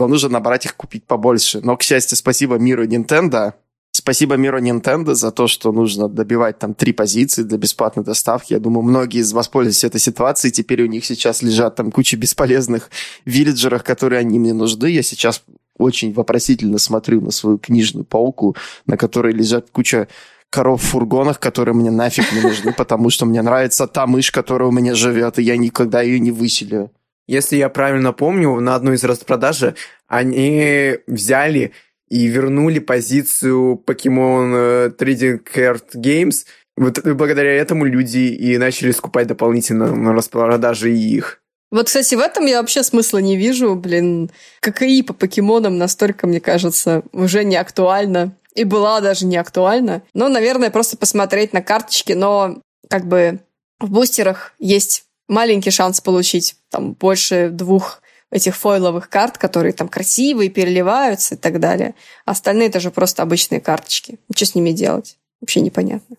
Speaker 2: вам нужно набрать их, купить побольше. Но, к счастью, спасибо миру Nintendo. Спасибо миру Nintendo за то, что нужно добивать там три позиции для бесплатной доставки. Я думаю, многие из вас пользуются этой ситуацией. Теперь у них сейчас лежат там куча бесполезных вилледжеров, которые они мне нужны. Я сейчас очень вопросительно смотрю на свою книжную полку, на которой лежат куча коров в фургонах, которые мне нафиг не нужны, потому что мне нравится та мышь, которая у меня живет, и я никогда ее не выселю.
Speaker 3: Если я правильно помню, на одной из распродажи они взяли и вернули позицию Pokemon э, Trading Card Games. Вот благодаря этому люди и начали скупать дополнительно на распродаже их.
Speaker 1: Вот, кстати, в этом я вообще смысла не вижу. Блин, ККИ по покемонам настолько, мне кажется, уже не актуально. И была даже не актуальна. Но, наверное, просто посмотреть на карточки. Но как бы в бустерах есть маленький шанс получить там больше двух этих фойловых карт, которые там красивые, переливаются и так далее. Остальные это же просто обычные карточки. Что с ними делать? Вообще непонятно.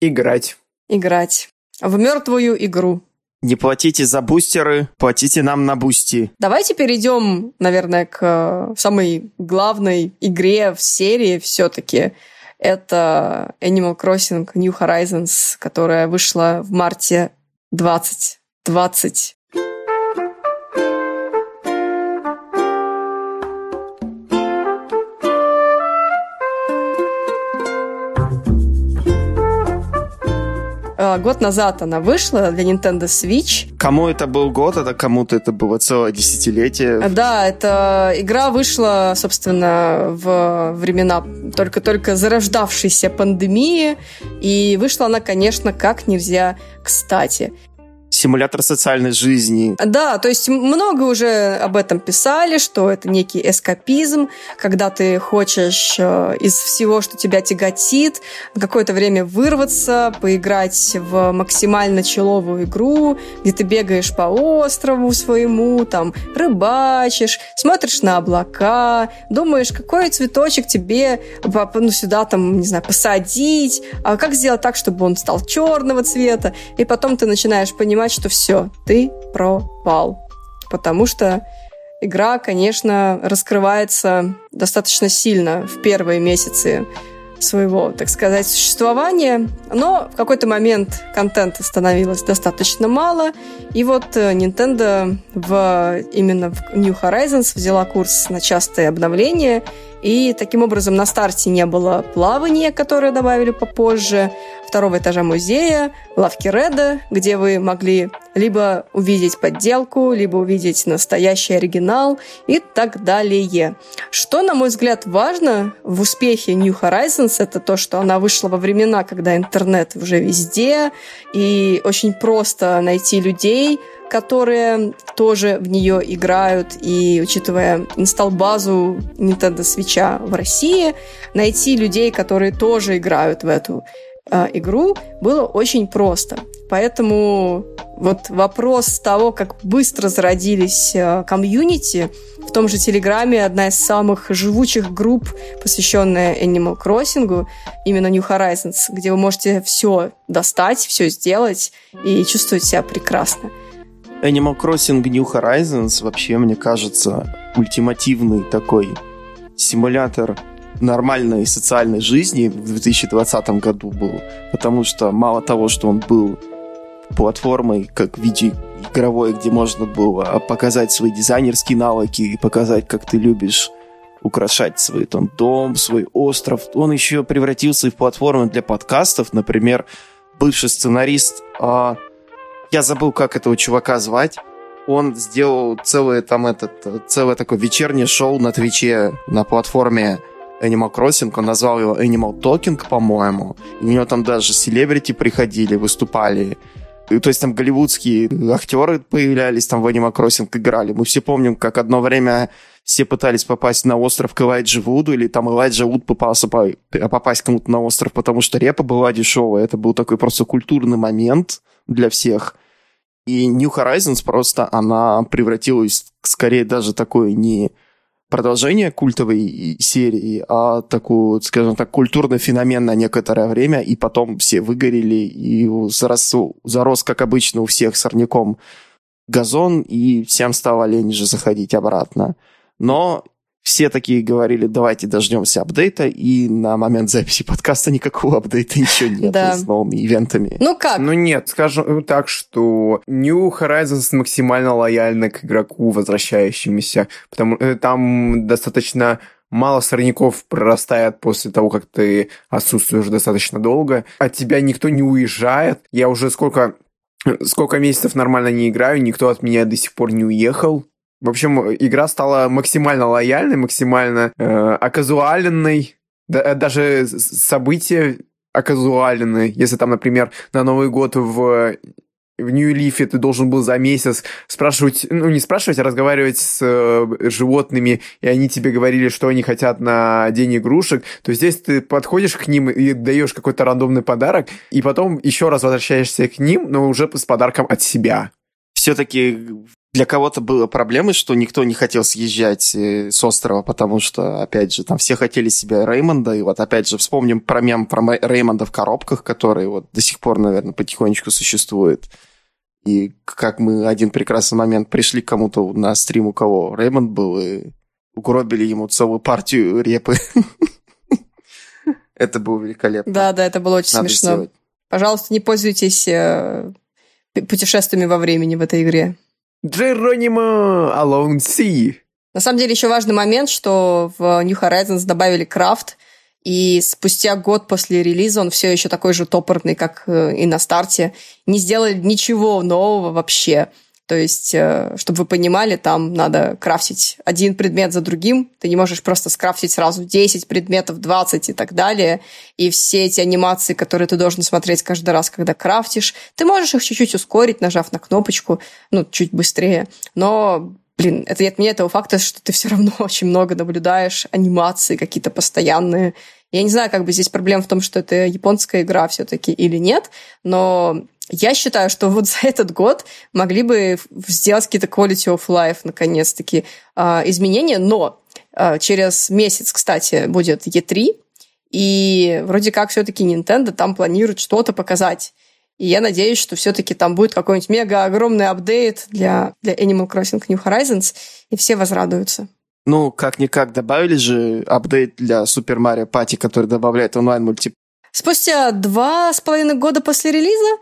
Speaker 3: Играть.
Speaker 1: Играть. В мертвую игру.
Speaker 2: Не платите за бустеры, платите нам на бусти.
Speaker 1: Давайте перейдем, наверное, к э, самой главной игре в серии все-таки. Это Animal Crossing New Horizons, которая вышла в марте 20 20. А, год назад она вышла для Nintendo Switch.
Speaker 2: Кому это был год, а кому-то это было целое десятилетие.
Speaker 1: Да, эта игра вышла, собственно, в времена только-только зарождавшейся пандемии, и вышла она, конечно, как нельзя кстати
Speaker 2: симулятор социальной жизни.
Speaker 1: Да, то есть много уже об этом писали, что это некий эскапизм, когда ты хочешь э, из всего, что тебя тяготит, какое-то время вырваться, поиграть в максимально человую игру, где ты бегаешь по острову своему, там рыбачишь, смотришь на облака, думаешь, какой цветочек тебе ну, сюда там, не знаю, посадить, а как сделать так, чтобы он стал черного цвета, и потом ты начинаешь понимать, понимать, что все, ты пропал. Потому что игра, конечно, раскрывается достаточно сильно в первые месяцы своего, так сказать, существования, но в какой-то момент контента становилось достаточно мало, и вот э, Nintendo в, именно в New Horizons взяла курс на частые обновления, и таким образом на старте не было плавания, которое добавили попозже, второго этажа музея, лавки Реда, где вы могли либо увидеть подделку, либо увидеть настоящий оригинал и так далее. Что, на мой взгляд, важно в успехе New Horizons, это то, что она вышла во времена, когда интернет уже везде, и очень просто найти людей, которые тоже в нее играют, и учитывая инсталл-базу Nintendo Switch в России, найти людей, которые тоже играют в эту э, игру, было очень просто. Поэтому вот вопрос того, как быстро зародились э, комьюнити, в том же Телеграме одна из самых живучих групп, посвященная Animal Crossing, именно New Horizons, где вы можете все достать, все сделать и чувствовать себя прекрасно.
Speaker 2: Animal Crossing New Horizons вообще, мне кажется, ультимативный такой симулятор нормальной социальной жизни в 2020 году был. Потому что мало того, что он был платформой, как в виде игровой, где можно было показать свои дизайнерские навыки и показать, как ты любишь украшать свой там, дом, свой остров. Он еще превратился в платформу для подкастов. Например, бывший сценарист а, я забыл, как этого чувака звать. Он сделал целое там этот, целое такое вечернее шоу на Твиче на платформе Animal Crossing, он назвал его Animal Talking, по-моему. И у него там даже селебрити приходили, выступали. То есть там голливудские актеры появлялись, там в Animal Crossing играли. Мы все помним, как одно время все пытались попасть на остров к Элайджи Вуду, или там Элайджа Вуд пытался попасть кому-то на остров, потому что репа была дешевая. Это был такой просто культурный момент для всех. И New Horizons просто, она превратилась скорее даже такое не продолжение культовой серии, а такую, скажем так, культурный феномен на некоторое время, и потом все выгорели, и зарос, зарос как обычно, у всех сорняком газон, и всем стало лень же заходить обратно. Но все такие говорили, давайте дождемся апдейта, и на момент записи подкаста никакого апдейта еще <laughs> нет
Speaker 1: да.
Speaker 2: с новыми ивентами.
Speaker 1: Ну как?
Speaker 3: Ну нет, скажем так, что New Horizons максимально лояльна к игроку, возвращающемуся, потому что э, там достаточно мало сорняков прорастает после того, как ты отсутствуешь достаточно долго. От тебя никто не уезжает. Я уже сколько сколько месяцев нормально не играю, никто от меня до сих пор не уехал. В общем, игра стала максимально лояльной, максимально э, оказуаленной. Да, э, даже события оказуаленные. Если там, например, на Новый год в в Нью-Лифе ты должен был за месяц спрашивать, ну не спрашивать, а разговаривать с э, животными, и они тебе говорили, что они хотят на день игрушек, то здесь ты подходишь к ним и даешь какой-то рандомный подарок, и потом еще раз возвращаешься к ним, но уже с подарком от себя.
Speaker 2: Все-таки для кого-то было проблемой, что никто не хотел съезжать э, с острова, потому что, опять же, там все хотели себе Реймонда, и вот опять же вспомним про мем про Реймонда в коробках, который вот до сих пор, наверное, потихонечку существует. И как мы один прекрасный момент пришли к кому-то на стрим, у кого Реймонд был, и угробили ему целую партию репы. <laughs> Это было великолепно.
Speaker 1: Да, да, это было очень смешно. Пожалуйста, не пользуйтесь э, путешествиями во времени в этой игре.
Speaker 3: Джеронимо Sea.
Speaker 1: На самом деле еще важный момент, что в New Horizons добавили крафт, и спустя год после релиза он все еще такой же топорный, как э, и на старте. Не сделали ничего нового вообще. То есть, э, чтобы вы понимали, там надо крафтить один предмет за другим. Ты не можешь просто скрафтить сразу 10 предметов, 20 и так далее. И все эти анимации, которые ты должен смотреть каждый раз, когда крафтишь, ты можешь их чуть-чуть ускорить, нажав на кнопочку, ну, чуть быстрее. Но блин, это не отменяет того факта, что ты все равно <laughs> очень много наблюдаешь анимации какие-то постоянные. Я не знаю, как бы здесь проблема в том, что это японская игра все-таки или нет, но я считаю, что вот <laughs> за этот год могли бы сделать какие-то quality of life, наконец-таки, а, изменения, но а, через месяц, кстати, будет E3, и вроде как все-таки Nintendo там планирует что-то показать. И я надеюсь, что все-таки там будет какой-нибудь мега огромный апдейт для, для Animal Crossing New Horizons, и все возрадуются.
Speaker 2: Ну, как-никак добавили же апдейт для Super Mario Party, который добавляет онлайн-мультиплеер.
Speaker 1: Спустя два с половиной года после релиза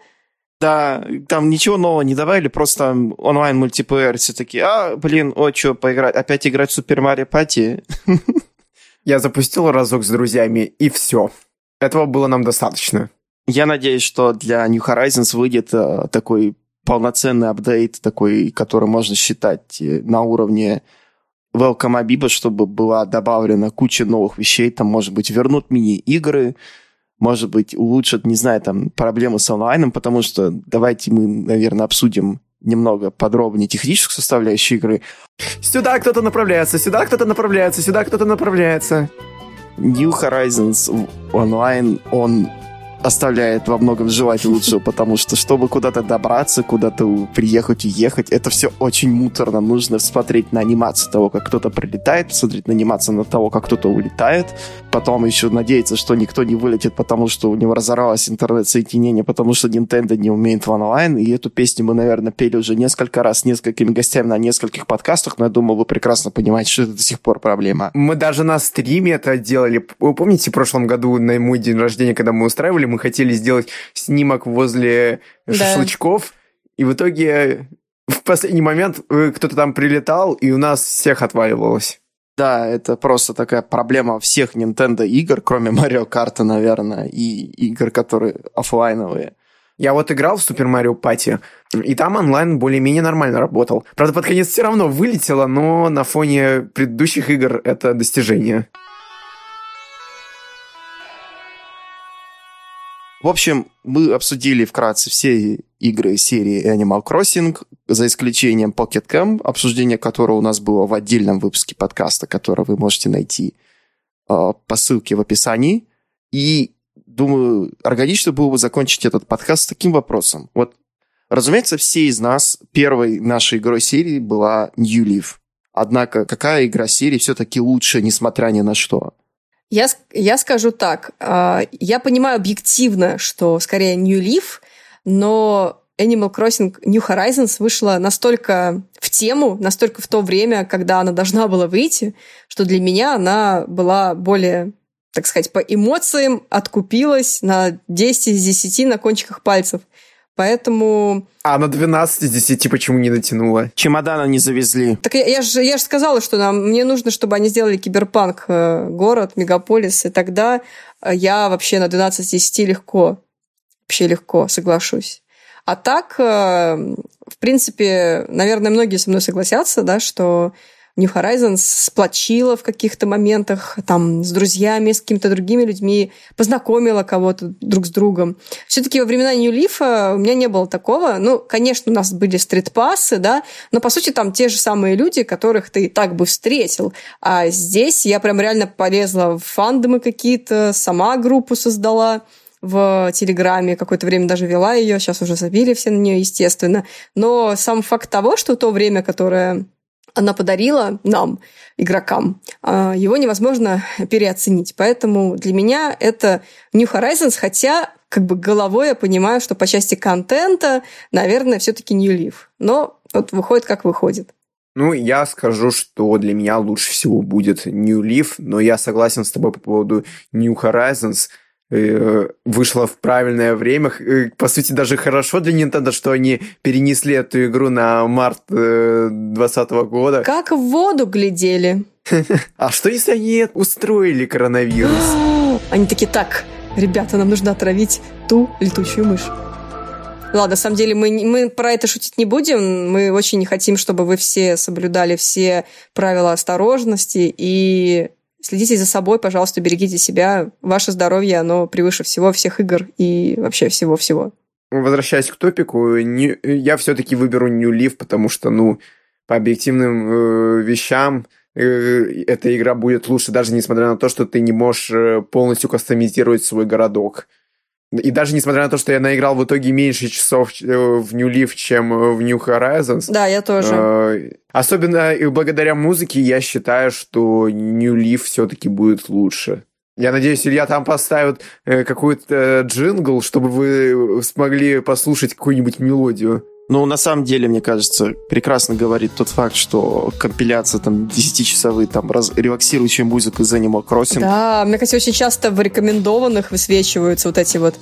Speaker 2: да, там ничего нового не добавили, просто онлайн мультиплеер все таки а, блин, о, что, поиграть, опять играть в Super Mario Party? <laughs>
Speaker 3: Я запустил разок с друзьями, и все. Этого было нам достаточно.
Speaker 2: Я надеюсь, что для New Horizons выйдет э, такой полноценный апдейт, такой, который можно считать э, на уровне Welcome Abiba, чтобы была добавлена куча новых вещей, там, может быть, вернут мини-игры, может быть, улучшат, не знаю, там, проблемы с онлайном, потому что давайте мы, наверное, обсудим немного подробнее техническую составляющую игры.
Speaker 3: Сюда кто-то направляется, сюда кто-то направляется, сюда кто-то направляется.
Speaker 2: New Horizons онлайн, он оставляет во многом желать лучшего, потому что, чтобы куда-то добраться, куда-то приехать, уехать, это все очень муторно. Нужно смотреть на анимацию того, как кто-то прилетает, смотреть на анимацию на того, как кто-то улетает, потом еще надеяться, что никто не вылетит, потому что у него разорвалось интернет-соединение, потому что Nintendo не умеет в онлайн, и эту песню мы, наверное, пели уже несколько раз с несколькими гостями на нескольких подкастах, но я думаю, вы прекрасно понимаете, что это до сих пор проблема.
Speaker 3: Мы даже на стриме это делали. Вы помните, в прошлом году на мой день рождения, когда мы устраивали, мы хотели сделать снимок возле да. шашлычков, и в итоге в последний момент э, кто-то там прилетал, и у нас всех отваливалось.
Speaker 2: Да, это просто такая проблема всех Nintendo игр, кроме Mario Kart, наверное, и игр, которые офлайновые.
Speaker 3: Я вот играл в Super Mario Party, и там онлайн более-менее нормально работал. Правда, под конец все равно вылетело, но на фоне предыдущих игр это достижение.
Speaker 2: В общем, мы обсудили вкратце все игры серии Animal Crossing, за исключением Pocket Camp, обсуждение которого у нас было в отдельном выпуске подкаста, который вы можете найти э, по ссылке в описании. И думаю, органично было бы закончить этот подкаст с таким вопросом. Вот, разумеется, все из нас первой нашей игрой серии была New Leaf. Однако, какая игра серии все-таки лучше, несмотря ни на что?
Speaker 1: Я, я скажу так. А, я понимаю объективно, что скорее New Leaf, но Animal Crossing New Horizons вышла настолько в тему, настолько в то время, когда она должна была выйти, что для меня она была более, так сказать, по эмоциям откупилась на 10 из 10 на кончиках пальцев. Поэтому...
Speaker 3: А на 12 из 10 почему не дотянула?
Speaker 2: Чемодана не завезли.
Speaker 1: Так я, я же я ж сказала, что нам, мне нужно, чтобы они сделали киберпанк э, город, мегаполис, и тогда э, я вообще на 12 из 10 легко, вообще легко соглашусь. А так, э, в принципе, наверное, многие со мной согласятся, да, что New Horizons сплочила в каких-то моментах, там, с друзьями, с какими-то другими людьми, познакомила кого-то друг с другом. Все-таки во времена New Leaf у меня не было такого. Ну, конечно, у нас были стритпассы, да, но, по сути, там те же самые люди, которых ты так бы встретил. А здесь я прям реально полезла в фандомы какие-то, сама группу создала в Телеграме, какое-то время даже вела ее, сейчас уже забили все на нее, естественно. Но сам факт того, что то время, которое она подарила нам, игрокам, а, его невозможно переоценить. Поэтому для меня это New Horizons, хотя как бы головой я понимаю, что по части контента, наверное, все-таки New Leaf. Но вот выходит, как выходит.
Speaker 3: Ну, я скажу, что для меня лучше всего будет New Leaf, но я согласен с тобой по поводу New Horizons. Э, вышла в правильное время. Э, По сути, даже хорошо для Nintendo, что они перенесли эту игру на март 2020 года.
Speaker 1: Как в воду глядели. <laughs>
Speaker 3: А что, если они устроили коронавирус? <gasps>
Speaker 1: Они такие, так, ребята, нам нужно отравить ту летучую мышь. Ладно, на самом деле мы, мы про это шутить не будем. Мы очень не хотим, чтобы вы все соблюдали все правила осторожности и следите за собой, пожалуйста, берегите себя. Ваше здоровье, оно превыше всего, всех игр и вообще всего-всего.
Speaker 3: Возвращаясь к топику, не- я все-таки выберу New Leaf, потому что, ну, по объективным э, вещам э, эта игра будет лучше, даже несмотря на то, что ты не можешь э, полностью кастомизировать свой городок. И даже несмотря на то, что я наиграл в итоге меньше часов э, в New Leaf, чем э, в New Horizons,
Speaker 1: Да, я тоже.
Speaker 3: Э, Особенно и благодаря музыке я считаю, что New Leaf все-таки будет лучше. Я надеюсь, Илья там поставит э, какой-то э, джингл, чтобы вы смогли послушать какую-нибудь мелодию.
Speaker 2: Ну, на самом деле, мне кажется, прекрасно говорит тот факт, что компиляция там 10-часовые там раз, релаксирующая музыка из Animal Crossing.
Speaker 1: Да, мне кажется, очень часто в рекомендованных высвечиваются вот эти вот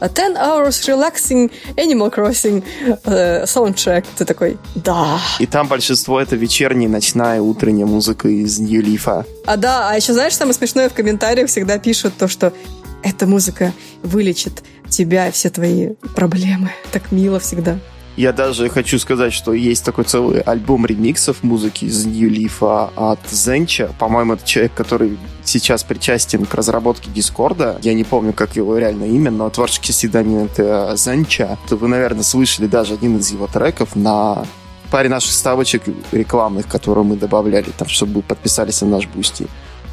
Speaker 1: э, 10 hours relaxing Animal Crossing э, soundtrack. Ты такой, да.
Speaker 2: И там большинство это вечерняя, ночная, утренняя музыка из New Leaf.
Speaker 1: А да, а еще знаешь, самое смешное в комментариях всегда пишут то, что эта музыка вылечит тебя и все твои проблемы. Так мило всегда.
Speaker 2: Я даже хочу сказать, что есть такой целый альбом ремиксов музыки из New Leaf от Зенча. По-моему, это человек, который сейчас причастен к разработке Дискорда. Я не помню, как его реальное имя, но творческий псевдоним это Зенча. То вы, наверное, слышали даже один из его треков на паре наших вставочек рекламных, которые мы добавляли, там, чтобы вы подписались на наш Бусти.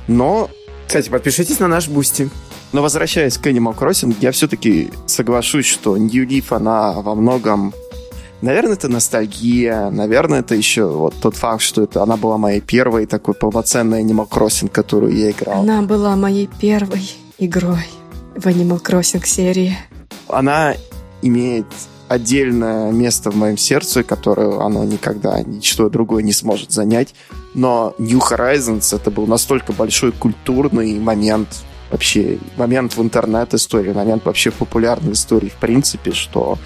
Speaker 2: Но
Speaker 3: Кстати, подпишитесь на наш Бусти.
Speaker 2: но возвращаясь к Animal Crossing, я все-таки соглашусь, что New Leaf, она во многом... Наверное, это ностальгия, наверное, это еще вот тот факт, что это она была моей первой такой полноценной Animal Crossing, которую я играл.
Speaker 1: Она была моей первой игрой в Animal Crossing серии.
Speaker 2: Она имеет отдельное место в моем сердце, которое оно никогда ничто другое не сможет занять. Но New Horizons это был настолько большой культурный момент, вообще момент в интернет-истории, момент вообще популярной истории в принципе, что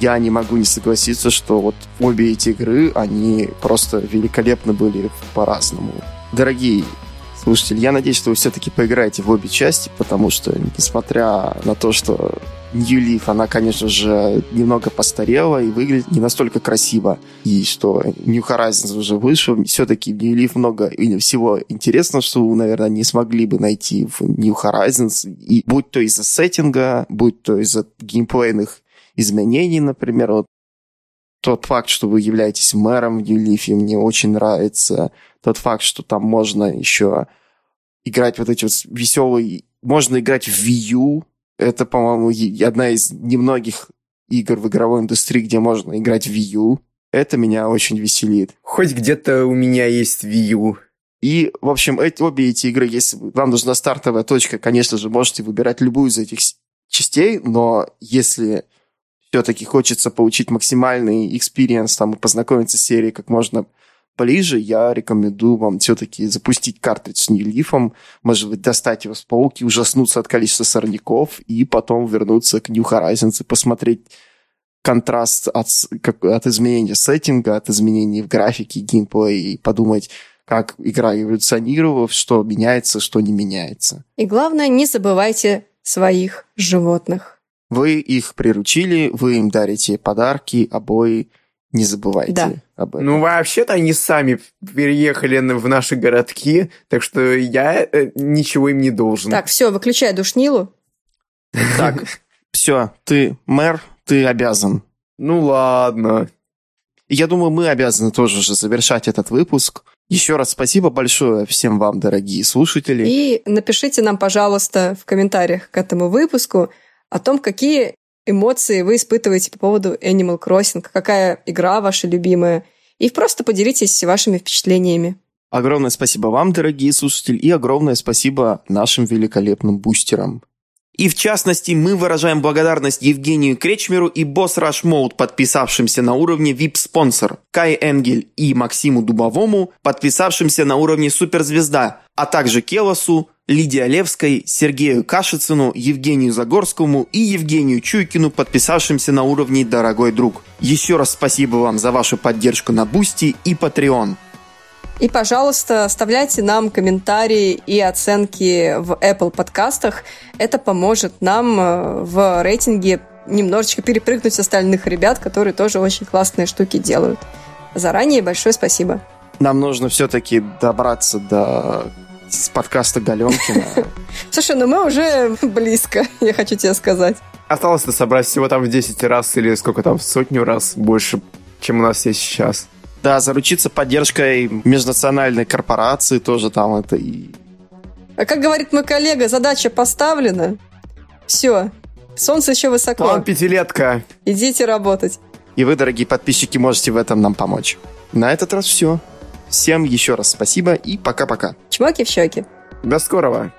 Speaker 2: я не могу не согласиться, что вот обе эти игры, они просто великолепны были по-разному. Дорогие слушатели, я надеюсь, что вы все-таки поиграете в обе части, потому что, несмотря на то, что New Leaf, она, конечно же, немного постарела и выглядит не настолько красиво, и что New Horizons уже вышел, все-таки в New Leaf много всего интересного, что вы, наверное, не смогли бы найти в New Horizons, и будь то из-за сеттинга, будь то из-за геймплейных изменений, например, вот тот факт, что вы являетесь мэром в Leaf, мне очень нравится. Тот факт, что там можно еще играть вот эти вот веселые... Можно играть в Wii. Это, по-моему, одна из немногих игр в игровой индустрии, где можно играть в Wii. Это меня очень веселит.
Speaker 3: Хоть где-то у меня есть Wii.
Speaker 2: И, в общем, эти, обе эти игры, если вам нужна стартовая точка, конечно же, можете выбирать любую из этих частей, но если все-таки хочется получить максимальный experience там, и познакомиться с серией как можно ближе, я рекомендую вам все-таки запустить картридж с Leaf, может быть, достать его с полки, ужаснуться от количества сорняков и потом вернуться к New Horizons и посмотреть контраст от, как- от изменения сеттинга, от изменений в графике, геймплее, и подумать, как игра эволюционировала, что меняется, что не меняется.
Speaker 1: И главное, не забывайте своих животных.
Speaker 2: Вы их приручили, вы им дарите подарки, обои, не забывайте
Speaker 1: Да.
Speaker 2: об этом.
Speaker 3: Ну, вообще-то они сами переехали в наши городки, так что я э, ничего им не должен.
Speaker 1: Так, все, выключай душнилу.
Speaker 2: Так, <laughs> все, ты мэр, ты обязан.
Speaker 3: Ну ладно.
Speaker 2: Я думаю, мы обязаны тоже уже завершать этот выпуск. Еще раз спасибо большое всем вам, дорогие слушатели.
Speaker 1: И напишите нам, пожалуйста, в комментариях к этому выпуску о том, какие эмоции вы испытываете по поводу Animal Crossing, какая игра ваша любимая. И просто поделитесь вашими впечатлениями.
Speaker 2: Огромное спасибо вам, дорогие слушатели, и огромное спасибо нашим великолепным бустерам. И в частности, мы выражаем благодарность Евгению Кречмеру и Босс Rush Mode, подписавшимся на уровне VIP-спонсор, Кай Энгель и Максиму Дубовому, подписавшимся на уровне Суперзвезда, а также Келосу, Лидии Олевской, Сергею Кашицыну, Евгению Загорскому и Евгению Чуйкину, подписавшимся на уровне «Дорогой друг». Еще раз спасибо вам за вашу поддержку на Boosty и Patreon.
Speaker 1: И, пожалуйста, оставляйте нам комментарии и оценки в Apple подкастах. Это поможет нам э, в рейтинге немножечко перепрыгнуть остальных ребят, которые тоже очень классные штуки делают. Заранее большое спасибо.
Speaker 2: Нам нужно все-таки добраться до с подкаста Галенкина. <laughs>
Speaker 1: Слушай, ну мы уже близко, <laughs> я хочу тебе сказать.
Speaker 3: Осталось-то собрать всего там в 10 раз или сколько там, в сотню раз больше, чем у нас есть сейчас.
Speaker 2: Да, заручиться поддержкой межнациональной корпорации тоже там это и...
Speaker 1: А как говорит мой коллега, задача поставлена. Все, солнце еще высоко.
Speaker 3: План пятилетка.
Speaker 1: Идите работать.
Speaker 2: И вы, дорогие подписчики, можете в этом нам помочь. На этот раз все. Всем еще раз спасибо и пока-пока.
Speaker 1: Чмоки в щеки.
Speaker 3: До скорого.